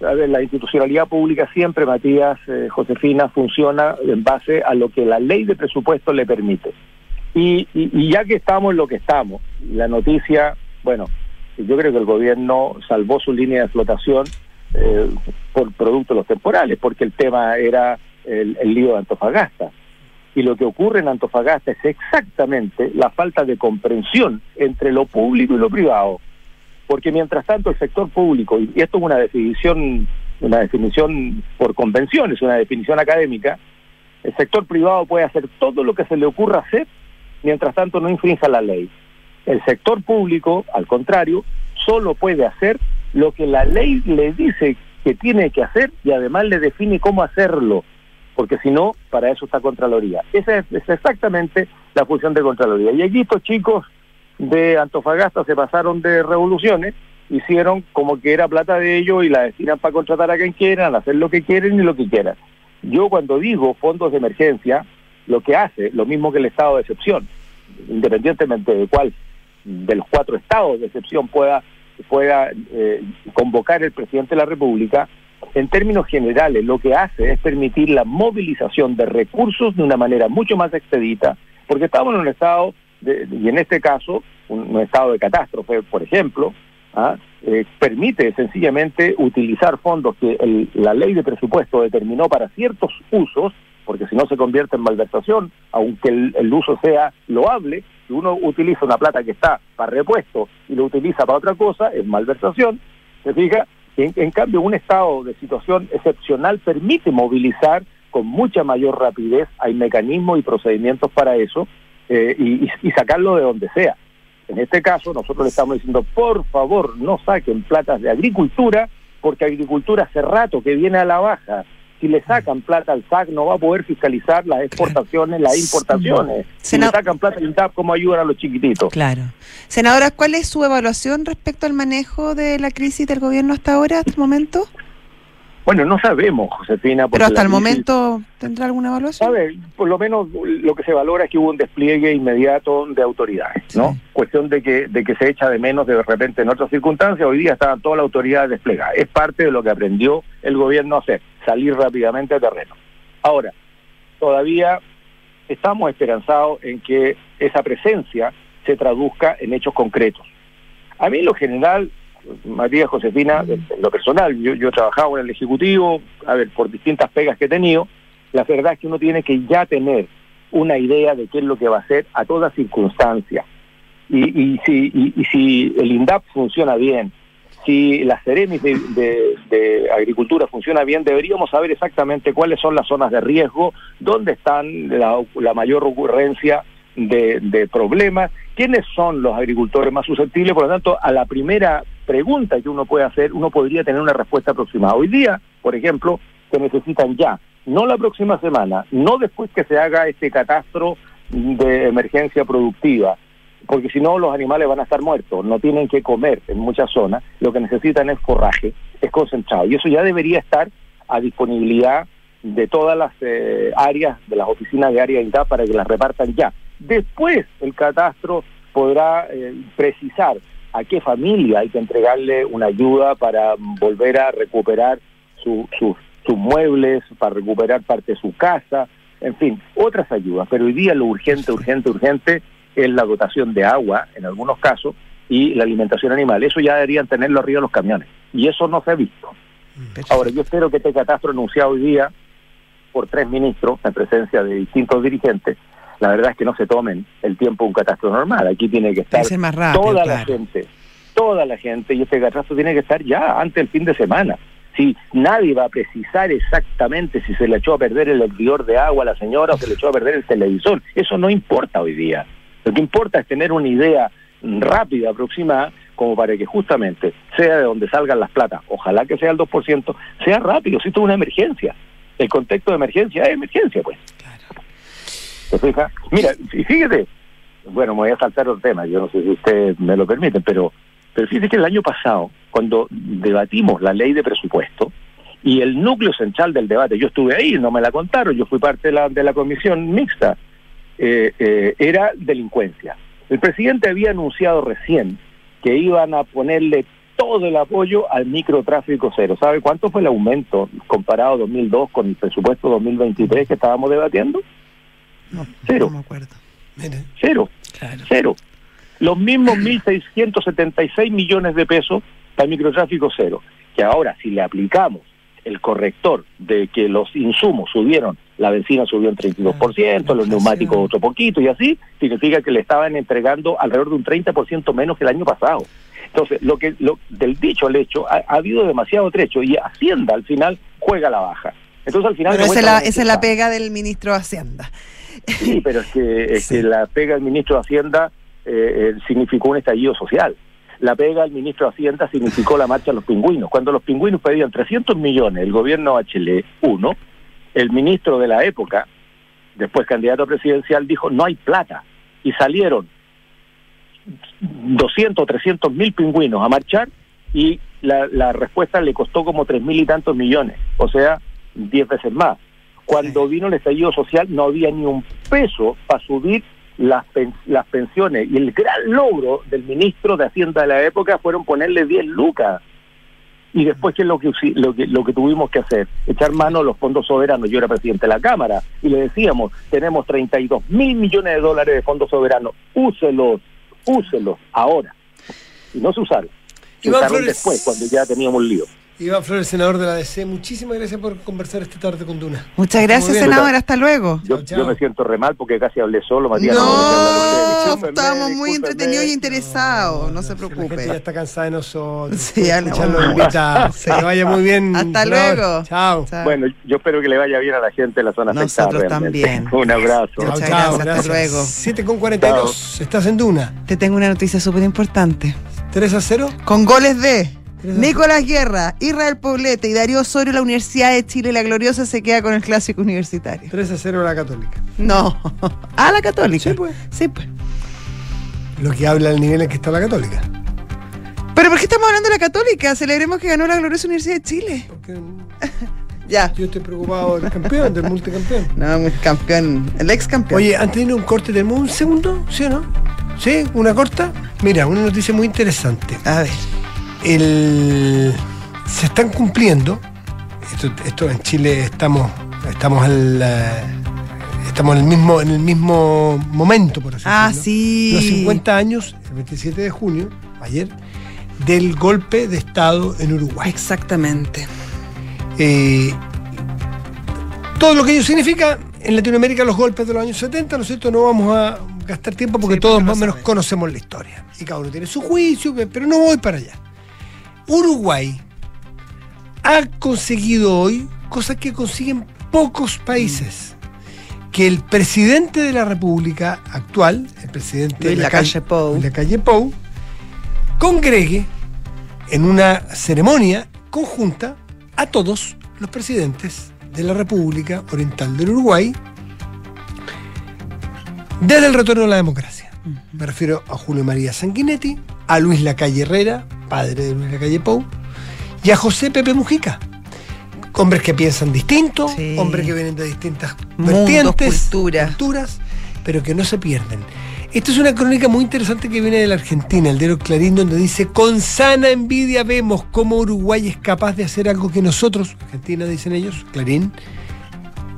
la institucionalidad pública siempre, Matías, eh, Josefina, funciona en base a lo que la ley de presupuesto le permite. Y, ya que estamos en lo que estamos, la noticia, bueno, yo creo que el gobierno salvó su línea de flotación eh, por producto de los temporales, porque el tema era el lío de Antofagasta. Y lo que ocurre en Antofagasta es exactamente la falta de comprensión entre lo público y lo privado porque mientras tanto el sector público, y esto es una definición, una definición por convención, es una definición académica, el sector privado puede hacer todo lo que se le ocurra hacer, mientras tanto no infrinja la ley. El sector público, al contrario, solo puede hacer lo que la ley le dice que tiene que hacer y además le define cómo hacerlo, porque si no, para eso está Contraloría. Esa es, exactamente la función de Contraloría. Y aquí estos chicos de Antofagasta se pasaron de revoluciones, hicieron como que era plata de ellos y la destinan para contratar a quien quieran, hacer lo que quieren y lo que quieran. Yo cuando digo fondos de emergencia, lo que hace, lo mismo que el estado de excepción, independientemente de cuál de los cuatro estados de excepción pueda, pueda eh, convocar el presidente de la República, en términos generales lo que hace es permitir la movilización de recursos de una manera mucho más expedita, porque estamos en un estado y en este caso, un, estado de catástrofe, por ejemplo, ¿ah? eh, permite sencillamente utilizar fondos que la ley de presupuesto determinó para ciertos usos, porque si no se convierte en malversación, aunque el, uso sea loable, si uno utiliza una plata que está para repuesto y lo utiliza para otra cosa, es malversación, se fija, en, en cambio un estado de situación excepcional permite movilizar con mucha mayor rapidez, hay mecanismos y procedimientos para eso, eh, y, sacarlo de donde sea. En este caso, nosotros le estamos diciendo, por favor, no saquen platas de agricultura, porque agricultura hace rato que viene a la baja. Si le sacan plata al SAC, no va a poder fiscalizar las exportaciones, las importaciones. Si le sacan plata al INTAP, ¿cómo ayudan a los chiquititos? Claro. Senadora, ¿cuál es su evaluación respecto al manejo de la crisis del gobierno hasta ahora, hasta el momento? Bueno, no sabemos, Josefina. Pero hasta el momento tendrá alguna evaluación. A ver, por lo menos lo que se valora es que hubo un despliegue inmediato de autoridades, ¿no? Cuestión de que de que se echa de menos de repente en otras circunstancias. Hoy día estaban todas las autoridades desplegadas. Es parte de lo que aprendió el gobierno a hacer, salir rápidamente al terreno. Ahora, todavía estamos esperanzados en que esa presencia se traduzca en hechos concretos. A mí, en lo general, María Josefina, en lo personal, yo, yo he trabajado en el Ejecutivo, a ver, por distintas pegas que he tenido, la verdad es que uno tiene que ya tener una idea de qué es lo que va a hacer a toda circunstancia. Y, y, si, y, si el INDAP funciona bien, si la Ceremis de, Agricultura funciona bien, deberíamos saber exactamente cuáles son las zonas de riesgo, dónde están la, mayor ocurrencia de, de, problemas, quiénes son los agricultores más susceptibles, por lo tanto, a la primera pregunta que uno puede hacer, uno podría tener una respuesta aproximada. Hoy día, por ejemplo, se necesitan ya, no la próxima semana, no después que se haga este catastro de emergencia productiva, porque si no los animales van a estar muertos, no tienen que comer en muchas zonas, lo que necesitan es forraje, es concentrado, y eso ya debería estar a disponibilidad de todas las eh, áreas, de las oficinas de área de para que las repartan ya. Después el catastro podrá eh, precisar a qué familia hay que entregarle una ayuda para volver a recuperar sus muebles, para recuperar parte de su casa, en fin, otras ayudas. Pero hoy día lo urgente, urgente, urgente es la dotación de agua, en algunos casos, y la alimentación animal. Eso ya deberían tenerlo arriba de los camiones. Y eso no se ha visto. Ahora, yo espero que este catastro anunciado hoy día por tres ministros, en presencia de distintos dirigentes, la verdad es que no se tomen el tiempo de un catastro normal. Aquí tiene que estar toda la gente, toda la gente, y este catastro tiene que estar ya antes del fin de semana. Si nadie va a precisar exactamente si se le echó a perder el hervidor de agua a la señora o se le echó a perder el televisor, eso no importa hoy día. Lo que importa es tener una idea rápida, aproximada, como para que justamente sea de donde salgan las platas, ojalá que sea el 2%, sea rápido, si esto es una emergencia. El contexto de emergencia es emergencia, pues. ¿Te fijas? Mira, y fíjate, bueno, me voy a saltar otro tema, yo no sé si ustedes me lo permiten, pero, pero fíjate que el año pasado, cuando debatimos la ley de presupuesto, y el núcleo central del debate, yo estuve ahí, no me la contaron, yo fui parte de la, de la comisión mixta, eh, eh, era delincuencia. El presidente había anunciado recién que iban a ponerle todo el apoyo al microtráfico cero. ¿Sabe cuánto fue el aumento comparado 2002 con el presupuesto 2023 que estábamos debatiendo? No, Cero. no me acuerdo. Mire, Cero. Claro. Cero. Los mismos 1.676 millones de pesos para el microtráfico cero. Que ahora, si le aplicamos el corrector de que los insumos subieron, la benzina subió en 32%, los neumáticos otro poquito y así, significa que le estaban entregando alrededor de un 30% menos que el año pasado. Entonces, lo que lo, del dicho al hecho, ha, ha habido demasiado trecho y Hacienda al final juega la baja. Entonces, al final. Pero esa la, esa es la pega del ministro de Hacienda. Sí, pero es que, es Sí. que la pega del ministro de Hacienda eh, eh, significó un estallido social. La pega del ministro de Hacienda significó la marcha de los pingüinos. Cuando los pingüinos pedían 300 millones, el gobierno Bachelet 1, el ministro de la época, después candidato presidencial, dijo no hay plata. Y salieron 200 o 300 mil pingüinos a marchar y la, la respuesta le costó como tres mil y tantos millones, o sea, 10 veces más. Cuando vino el estallido social no había ni un peso para subir las, pen- las pensiones y el gran logro del ministro de Hacienda de la época fueron ponerle 10 lucas. Y después, ¿qué es lo que, lo que, lo que tuvimos que hacer? Echar mano a los fondos soberanos. Yo era presidente de la Cámara y le decíamos, tenemos 32 mil millones de dólares de fondos soberanos, úselos, úselos ahora. Y no se usaron. Se usaron después, cuando ya teníamos un lío. Iván Flores, senador de la DC, muchísimas gracias por conversar esta tarde con Duna. Muchas gracias, senador. Hasta luego. Yo, Chao, chao. yo me siento re mal porque casi hablé solo, Matías. No. Discúlpenme, estábamos muy entretenidos y interesados. No se si La gente ya preocupe. está cansada de nosotros. Sí, ya vamos. invitados. Sí. Que vaya muy bien. Hasta senador. luego. Chao. Chao. Bueno, yo espero que le vaya bien a la gente de la zona afectada. Nosotros realmente. también. Un abrazo. Chao, Muchas chao, gracias, hasta luego. 7 con 42. Estás en Duna. Te tengo una noticia súper importante. 3 a 0. Con goles de Nicolás Guerra, Israel Poblete y Darío Osorio, la Universidad de Chile, la gloriosa, se queda con el clásico universitario. 3 a 0 la Católica. No. Ah, la católica. Sí, pues. Sí, pues. Lo que habla del nivel en que está la Católica. Pero ¿por qué estamos hablando de la católica? Celebremos que ganó la gloriosa Universidad de Chile. Porque Ya. yo estoy preocupado del campeón, del multicampeón. No, el campeón, el ex campeón. Oye, antes de ir a un corte, ¿tenemos un segundo? ¿Sí o no? ¿Sí? ¿Una corta? Mira, una noticia muy interesante. A ver. El, se están cumpliendo, esto, esto en Chile estamos, estamos al, eh, estamos en el mismo, en el mismo momento, por así Ah, decirlo. sí. Los 50 años, el 27 de junio, ayer, del golpe de Estado en Uruguay. Exactamente. Eh, todo lo que ello significa, en Latinoamérica los golpes de los años 70, ¿no es cierto? No vamos a gastar tiempo porque Sí, todos porque más o menos conocemos la historia. Y cada uno tiene su juicio, pe- pero no voy para allá. Uruguay ha conseguido hoy cosas que consiguen pocos países. Que el presidente de la República actual, el presidente Luis Lacalle Pou. Luis Lacalle Pou, congregue en una ceremonia conjunta a todos los presidentes de la República Oriental del Uruguay desde el retorno a la democracia. Me refiero a Julio María Sanguinetti, a Luis Lacalle Herrera, padre de Luis Lacalle Pou, y a José Pepe Mujica. Hombres que piensan distinto, Sí. hombres que vienen de distintas Mundos, vertientes, culturas, pero que no se pierden. Esta es una crónica muy interesante que viene de la Argentina, el diario Clarín, donde dice, con sana envidia vemos cómo Uruguay es capaz de hacer algo que nosotros, Argentina dicen ellos, Clarín,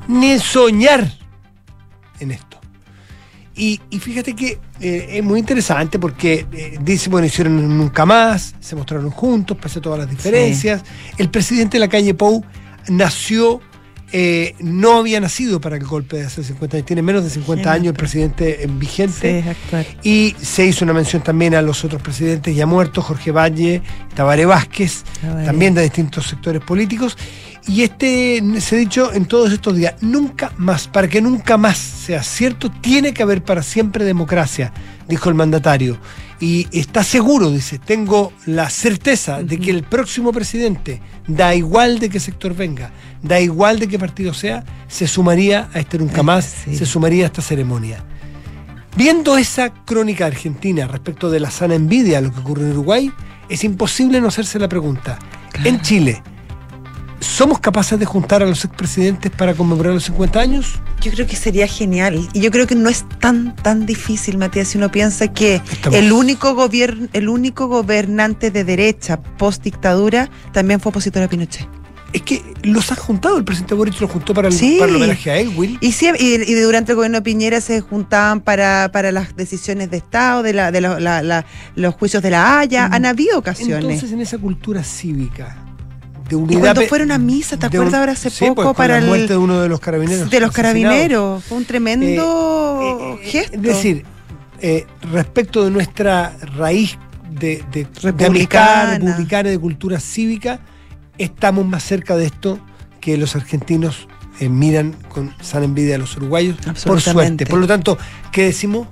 ni soñar en esto. Y, y fíjate que eh, es muy interesante porque eh, dice, bueno, hicieron nunca más, se mostraron juntos, pese a todas las diferencias. El presidente de la calle Pou nació, eh, no había nacido para el golpe de hace 50 años, tiene menos de 50 años el presidente vigente. Sí. Y se hizo una mención también a los otros presidentes ya muertos, Jorge Valle, Tabaré Vázquez, Tabaré. también de distintos sectores políticos. Y este se ha dicho en todos estos días, nunca más, para que nunca más sea cierto, tiene que haber para siempre democracia, dijo el mandatario. y está seguro, dice, tengo la certeza de que el próximo presidente, da igual de qué sector venga, da igual de qué partido sea, se sumaría a este nunca más, Sí. se sumaría a esta ceremonia. Viendo esa crónica argentina respecto de la sana envidia a lo que ocurre en Uruguay, es imposible no hacerse la pregunta. En Chile, ¿somos capaces de juntar a los expresidentes para conmemorar los 50 años? Yo creo que sería genial. Y yo creo que no es tan, tan difícil, Matías, si uno piensa que Estamos- el único, gobiern- el único gobernante de derecha post dictadura también fue opositor a Pinochet. Es que los han juntado, el presidente Boric los juntó para el, Sí. para el homenaje a Elwin. Y, sí, y, y durante el gobierno de Piñera se juntaban para, para las decisiones de Estado, de, la, de la- la- los juicios de la Haya. Han habido ocasiones. Entonces, en esa cultura cívica de y cuando fueron a misa, ¿te de acuerdas un- ahora hace sí, poco pues, con para la el muerte de uno de los carabineros. de los carabineros? Fue un tremendo Eh, eh, gesto. Es decir, eh, respecto de nuestra raíz de, de, de Republicana. amistad republicana, de cultura cívica, estamos más cerca de esto que los argentinos eh, miran con sana envidia a los uruguayos, por suerte. Por lo tanto, ¿qué decimos?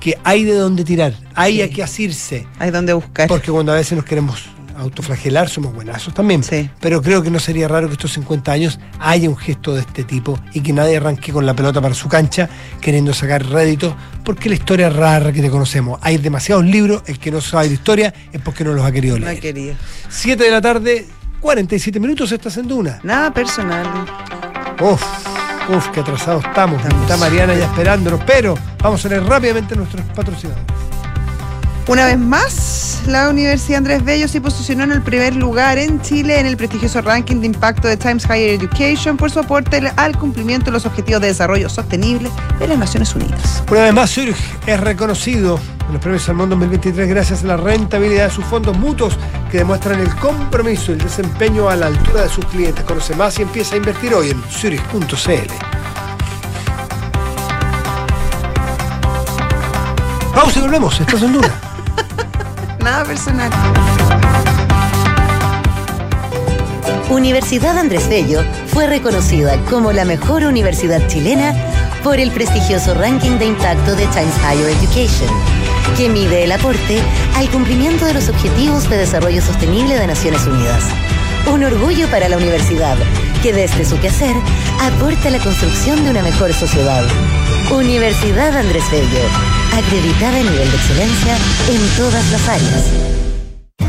Que hay de dónde tirar, hay Sí. a qué asirse. hay donde buscar. Porque cuando a veces nos queremos autoflagelar, somos buenazos también. Sí. Pero creo que no sería raro que estos 50 años haya un gesto de este tipo y que nadie arranque con la pelota para su cancha queriendo sacar réditos, porque la historia es rara que te conocemos. Hay demasiados libros, el que no sabe de historia es porque no los ha querido No leer. quería. 7 de la tarde, 47 minutos, estás en Duna. Nada personal. Uf, uf, qué atrasados estamos. Estamos. Está Mariana ya esperándonos, pero vamos a leer rápidamente nuestros patrocinadores. Una vez más, la Universidad Andrés Bello se posicionó en el primer lugar en Chile en el prestigioso ranking de impacto de Times Higher Education por su aporte al cumplimiento de los Objetivos de Desarrollo Sostenible de las Naciones Unidas. Una vez más, Zurich es reconocido en los premios Salmón 2023 gracias a la rentabilidad de sus fondos mutuos que demuestran el compromiso y el desempeño a la altura de sus clientes. Conoce más y empieza a invertir hoy en zurich.cl. Pausa y volvemos. Estás en Duna. Nada personal. Universidad Andrés Bello fue reconocida como la mejor universidad chilena por el prestigioso ranking de impacto de Times Higher Education, que mide el aporte al cumplimiento de los Objetivos de Desarrollo Sostenible de Naciones Unidas. Un orgullo para la universidad, que desde su quehacer aporta a la construcción de una mejor sociedad. Universidad Andrés Bello, acreditada en nivel de excelencia en todas las áreas.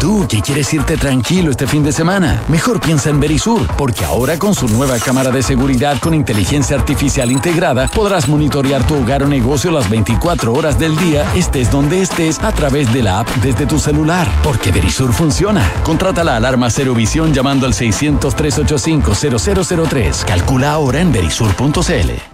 Tú que quieres irte tranquilo este fin de semana, mejor piensa en Verisur, porque ahora con su nueva cámara de seguridad con inteligencia artificial integrada, podrás monitorear tu hogar o negocio las 24 horas del día, estés donde estés, a través de la app desde tu celular. Porque Verisur funciona. Contrata la alarma Cero Visión llamando al 600-385-0003. Calcula ahora en verisur.cl.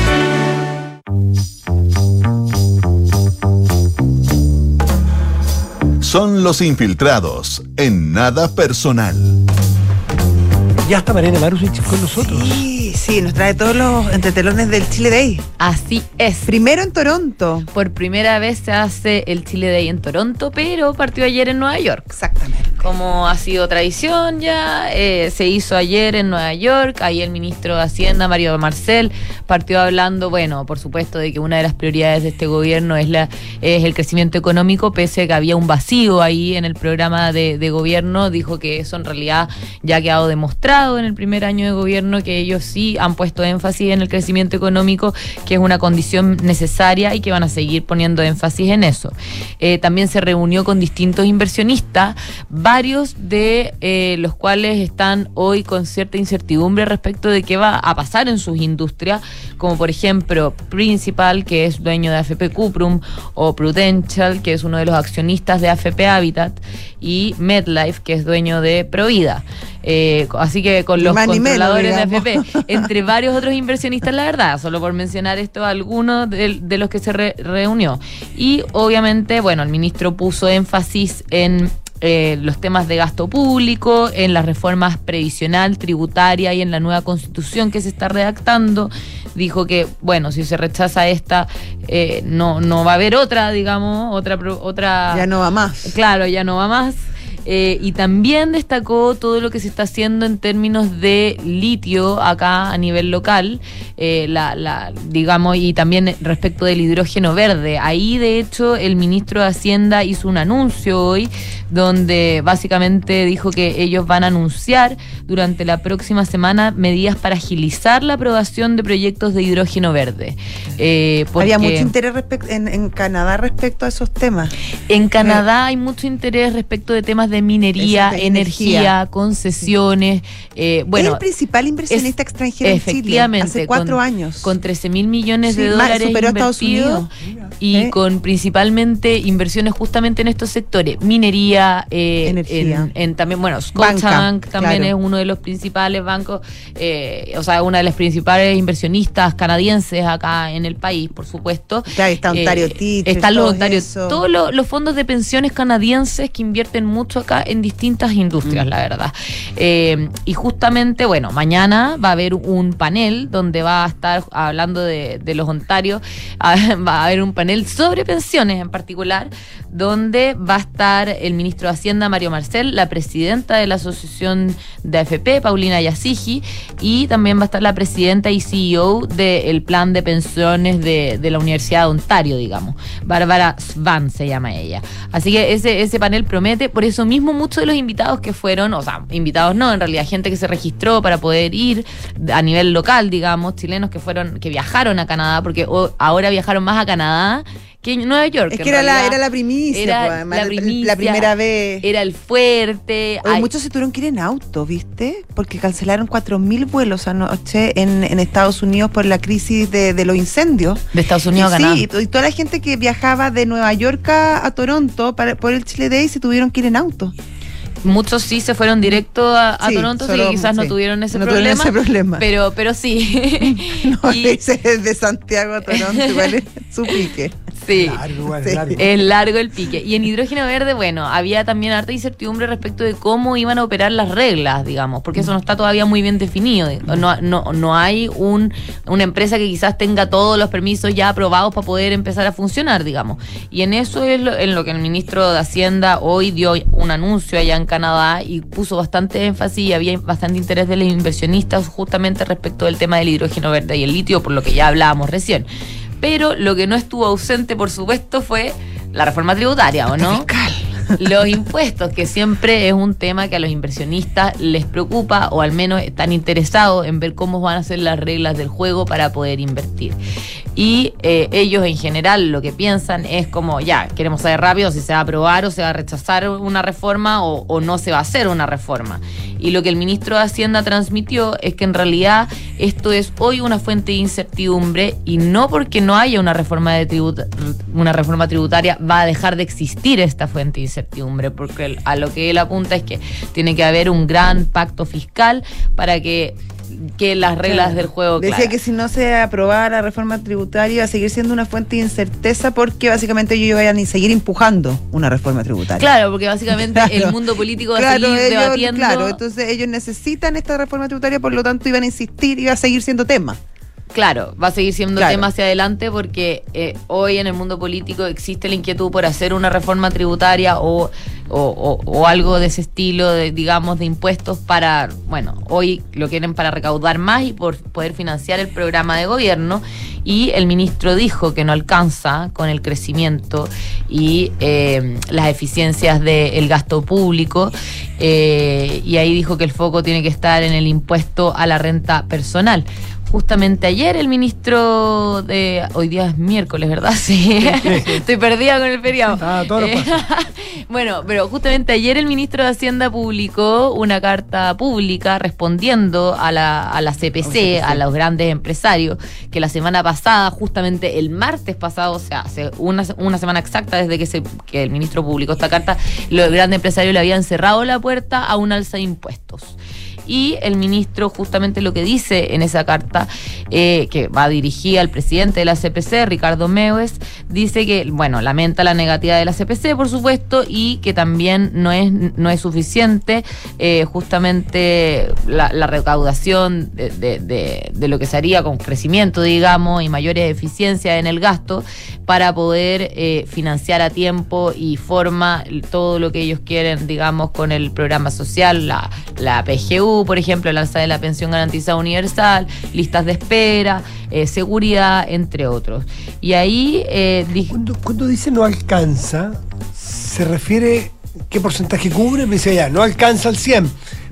Son los infiltrados en nada personal. Ya está Mariana Marusic con nosotros. Sí, sí, nos trae todos los entretelones del Chile Day. Así es. Primero en Toronto. Por primera vez se hace el Chile Day en Toronto, pero partió ayer en Nueva York. Exactamente. Como ha sido tradición ya, eh, se hizo ayer en Nueva York, ahí el ministro de Hacienda, Mario Marcel, partió hablando, bueno, por supuesto, de que una de las prioridades de este gobierno es, la, es el crecimiento económico, pese a que había un vacío ahí en el programa de, gobierno, dijo que eso en realidad ya ha quedado demostrado en el primer año de gobierno, que ellos sí han puesto énfasis en el crecimiento económico, que es una condición necesaria y que van a seguir poniendo énfasis en eso. Eh, también se reunió con distintos inversionistas, varios de eh, los cuales están hoy con cierta incertidumbre respecto de qué va a pasar en sus industrias, como por ejemplo Principal, que es dueño de AFP Cuprum, o Prudential, que es uno de los accionistas de AFP Habitat, y MedLife, que es dueño de Provida. Eh, así que con los controladores de. AFP, entre varios otros inversionistas, la verdad, solo por mencionar esto, algunos de, de los que se re- reunió. Y obviamente, bueno, el ministro puso énfasis en eh, los temas de gasto público, en las reformas previsional, tributaria y en la nueva constitución que se está redactando. Dijo que, bueno, si se rechaza esta, eh, no, no va a haber otra, digamos, otra... otra Ya no va más. Claro, ya no va más. Eh, y también destacó todo lo que se está haciendo en términos de litio acá a nivel local, eh, la, la- digamos, y también respecto del hidrógeno verde. Ahí, de hecho, el ministro de Hacienda hizo un anuncio hoy donde básicamente dijo que ellos van a anunciar durante la próxima semana medidas para agilizar la aprobación de proyectos de hidrógeno verde. Eh, Había mucho interés en, en Canadá respecto a esos temas. en Canadá hay mucho interés respecto de temas de minería, energía, energía. concesiones. eh, es bueno, el principal inversionista extranjero en Chile. Hace cuatro con, años. Con 13 mil millones de dólares invertidos y ¿Eh? con principalmente inversiones justamente en estos sectores. Minería, eh, Energía. En, en también, bueno, Scotiabank también claro. es uno de los principales bancos, eh, o sea, una de las principales inversionistas canadienses acá en el país, por supuesto. Claro, está Ontario Eh, Teachers, Están los Ontario, todos los, los fondos de pensiones canadienses que invierten mucho acá en distintas industrias, la verdad. Eh, y justamente, bueno, mañana va a haber un panel donde va a estar hablando de, de los Ontarios, ah, va a haber un panel sobre pensiones en particular, donde va a estar el ministro de Hacienda, Mario Marcel, la presidenta de la Asociación de AFP, Paulina Yasigi, y también va a estar la presidenta y CEO del plan de pensiones de, de la Universidad de Ontario, digamos. Bárbara Svan se llama ella. Así que ese, ese panel promete, por eso mismo muchos de los invitados que fueron, o sea, invitados no, en realidad gente que se registró para poder ir a nivel local, digamos, chilenos que fueron, que viajaron a Canadá, porque ahora viajaron más a Canadá que Nueva York. Es que era la, era la primicia, era pues, además, la la, primicia, la primera vez. Era el fuerte. Oye, muchos se tuvieron que ir en auto, ¿viste? Porque cancelaron 4.000 vuelos anoche en, en Estados Unidos por la crisis de, de los incendios. de Estados Unidos Canadá. sí, y toda la gente que viajaba de Nueva York a, a Toronto para, por el Chile Day se tuvieron que ir en auto. Muchos sí se fueron directo a, a Sí, Toronto, sí, solo- quizás no tuvieron ese No tuvieron problema. ese problema. Pero, pero sí. No, Y- ese es de Santiago a Toronto, igual es su pique. sí. Largo, Sí. largo. Es largo el pique. Y en hidrógeno verde, bueno, había también harta incertidumbre respecto de cómo iban a operar las reglas, digamos, porque eso no está todavía muy bien definido. No, no, no hay un, una empresa que quizás tenga todos los permisos ya aprobados para poder empezar a funcionar, digamos. Y en eso es lo, en lo que el ministro de Hacienda hoy dio un anuncio allá en Canadá y puso bastante énfasis y había bastante interés de los inversionistas justamente respecto del tema del hidrógeno verde y el litio, por lo que ya hablábamos recién. Pero lo que no estuvo ausente, por supuesto, fue la reforma tributaria, ¿o no? Los impuestos, que siempre es un tema que a los inversionistas les preocupa o al menos están interesados en ver cómo van a ser las reglas del juego para poder invertir. Y eh, ellos en general lo que piensan es como, ya, queremos saber rápido si se va a aprobar o se va a rechazar una reforma o, o no se va a hacer una reforma. Y lo que el ministro de Hacienda transmitió es que en realidad esto es hoy una fuente de incertidumbre y no porque no haya una reforma, de tributa- una reforma tributaria va a dejar de existir esta fuente de incertidumbre, porque a lo que él apunta es que tiene que haber un gran pacto fiscal para que, que las reglas Claro. del juego Decía que si no se aprobaba la reforma tributaria iba a seguir siendo una fuente de incerteza porque básicamente ellos iban a seguir empujando una reforma tributaria. Claro, porque básicamente Claro. el mundo político va a seguir ellos, debatiendo. claro, entonces ellos necesitan esta reforma tributaria, por lo tanto iban a insistir, iba a seguir siendo tema. Claro, va a seguir siendo Claro. tema hacia adelante porque eh, hoy en el mundo político existe la inquietud por hacer una reforma tributaria o, o- o- o algo de ese estilo, de, digamos, de impuestos para, bueno, hoy lo quieren para recaudar más y por poder financiar el programa de gobierno. Y el ministro dijo que no alcanza con el crecimiento y eh, las eficiencias del gasto público. eh, y ahí dijo que el foco tiene que estar en el impuesto a la renta personal. Justamente ayer el ministro de... Hoy día es miércoles, ¿verdad? Sí. Estoy perdida con el feriado. Ah, todo Eh, bueno, pero justamente ayer el ministro de Hacienda publicó una carta pública respondiendo a la, a la CPC, a los grandes empresarios, que la semana pasada, justamente el martes pasado, o sea, hace una, una semana exacta desde que, se, que el ministro publicó esta carta, los grandes empresarios le habían cerrado la puerta a un alza de impuestos. Y el ministro justamente lo que dice en esa carta, eh, que va dirigida al presidente de la CPC, Ricardo Meues, dice que, bueno, lamenta la negativa de la CPC, por supuesto, y que también no es, no es suficiente eh, justamente la, recaudación de- de lo que se haría con crecimiento, digamos, y mayores eficiencias en el gasto para poder eh, financiar a tiempo y forma todo lo que ellos quieren, digamos, con el programa social, la, la PGU, por ejemplo, el alza de la pensión garantizada universal, listas de espera, eh, seguridad, entre otros. Y ahí eh. Cuando, cuando dice no alcanza, se refiere qué porcentaje cubre, me dice ya, no alcanza al 100,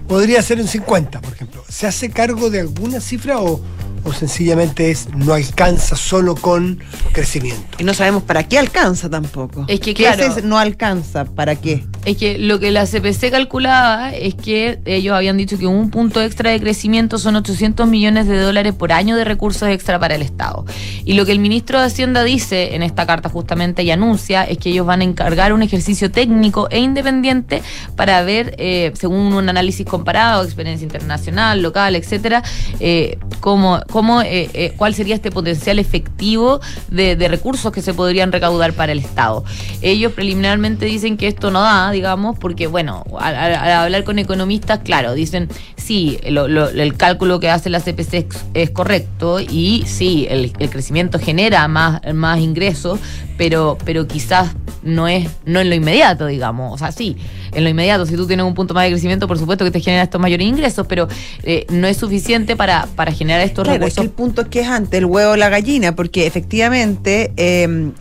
podría ser un 50, por ejemplo. ¿Se hace cargo de alguna cifra o, o sencillamente es no alcanza solo con crecimiento? Y no sabemos para qué alcanza tampoco. Es que, ¿Qué claro. es no alcanza? ¿Para qué? Es que lo que la CPC calculaba es que ellos habían dicho que un punto extra de crecimiento son 800 millones de dólares por año de recursos extra para el Estado. Y lo que el ministro de Hacienda dice en esta carta justamente y anuncia es que ellos van a encargar un ejercicio técnico e independiente para ver, eh, según un análisis comparado, experiencia internacional, local, etcétera, eh, eh, eh, cuál sería este potencial efectivo de, recursos que se podrían recaudar para el Estado. Ellos preliminarmente dicen que esto no da, digamos, porque, bueno, al, hablar con economistas, claro, dicen, sí, el cálculo que hace la CPC es, es correcto y sí, el, el crecimiento genera más, más ingresos, pero, pero quizás no es no en lo inmediato, digamos. O sea, sí, en lo inmediato, si tú tienes un punto más de crecimiento, por supuesto que te genera estos mayores ingresos, pero eh, no es suficiente para, para generar estos Claro, es recursos. que el punto es que es antes el huevo o la gallina, porque efectivamente eh,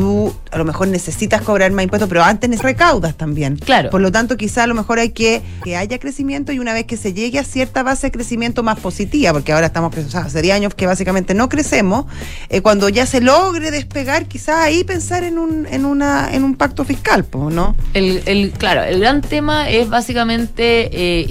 tú a lo mejor necesitas cobrar más impuestos, pero antes recaudas también. Claro. Por lo tanto, quizá a lo mejor hay que que haya crecimiento y una vez que se llegue a cierta base de crecimiento más positiva, porque ahora estamos, o sea, hace 10 años que básicamente no crecemos, eh, cuando ya se logre despegar, quizás ahí pensar en un, en una, en un pacto fiscal, po, ¿no? El, el- claro, el gran tema es básicamente eh,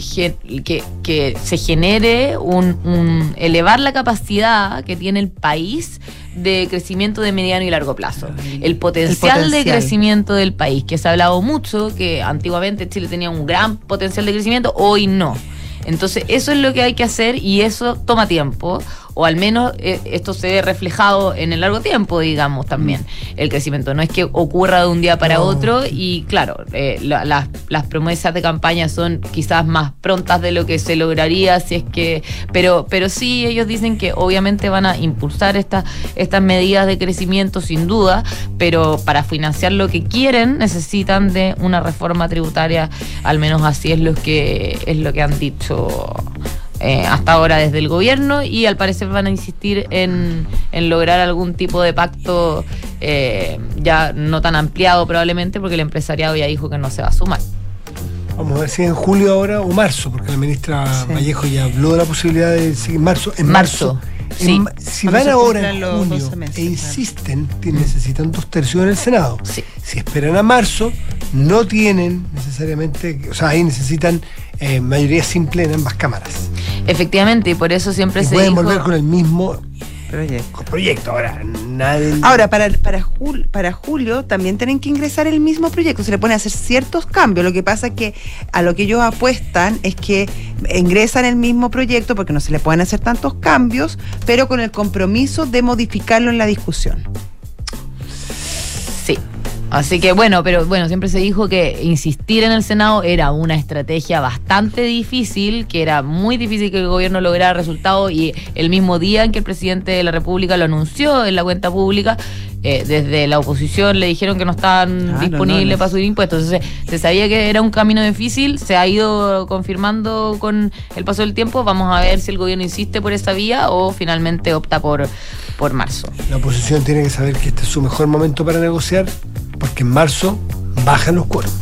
que, que se genere un, un- elevar la capacidad que tiene el país de crecimiento de mediano y largo plazo. El potencial, de potencial. crecimiento del país, que se ha hablado mucho, que antiguamente Chile tenía un gran potencial de crecimiento, hoy no. Entonces, eso es lo que hay que hacer y eso toma tiempo, o al menos eh, esto se ve reflejado en el largo tiempo, digamos, también, el crecimiento. No es que ocurra de un día para No. otro y, claro, eh, la- las, las promesas de campaña son quizás más prontas de lo que se lograría, si es que. Pero, pero sí, ellos dicen que obviamente van a impulsar estas estas medidas de crecimiento, sin duda, pero para financiar lo que quieren necesitan de una reforma tributaria, al menos así es lo que, es lo que han dicho eh, hasta ahora desde el gobierno y al parecer van a insistir en, en lograr algún tipo de pacto eh, ya no tan ampliado probablemente porque el empresariado ya dijo que no se va a sumar. Vamos a ver si en julio ahora o marzo, porque la ministra Sí. Vallejo ya habló de la posibilidad de seguir marzo. En Marzo, marzo. Sí. En ma- si van ahora en junio 12 meses, e claro. insisten, ti- necesitan dos tercios en el Senado. Sí. Si esperan a marzo, no tienen necesariamente, o sea, ahí necesitan eh, mayoría simple en ambas cámaras. Efectivamente, y por eso siempre Y se pueden dijo... volver con el mismo Proyecto. proyecto. Ahora, nadie. Ahora, para, para, jul- para julio también tienen que ingresar el mismo proyecto. Se le pone a hacer ciertos cambios. Lo que pasa es que a lo que ellos apuestan es que ingresan el mismo proyecto porque no se le pueden hacer tantos cambios, pero con el compromiso de modificarlo en la discusión. Sí. Así que bueno, pero bueno, siempre se dijo que insistir en el Senado era una estrategia bastante difícil, que era muy difícil que el gobierno lograra resultados y el mismo día en que el presidente de la República lo anunció en la cuenta pública, eh, desde la oposición le dijeron que no estaban Ah, disponibles no, no. para subir impuestos. Entonces se sabía que era un camino difícil, se ha ido confirmando con el paso del tiempo. Vamos a ver si el gobierno insiste por esa vía o finalmente opta por, por marzo. La oposición tiene que saber que este es su mejor momento para negociar, porque en marzo bajan los cuernos.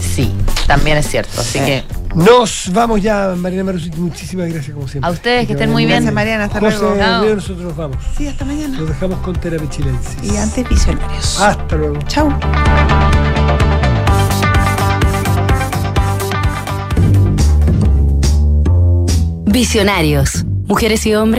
Sí, también es cierto. Así que Nos vamos ya, Mariana Marusic. Muchísimas gracias, como siempre. A ustedes, que estén muy bien. Gracias, Mariana. Hasta José luego. Chao. Nosotros nos vamos. Sí, hasta mañana. Nos dejamos con Terapia Chilensis. Y antes visionarios. Hasta luego. Chau. Visionarios. Mujeres y hombres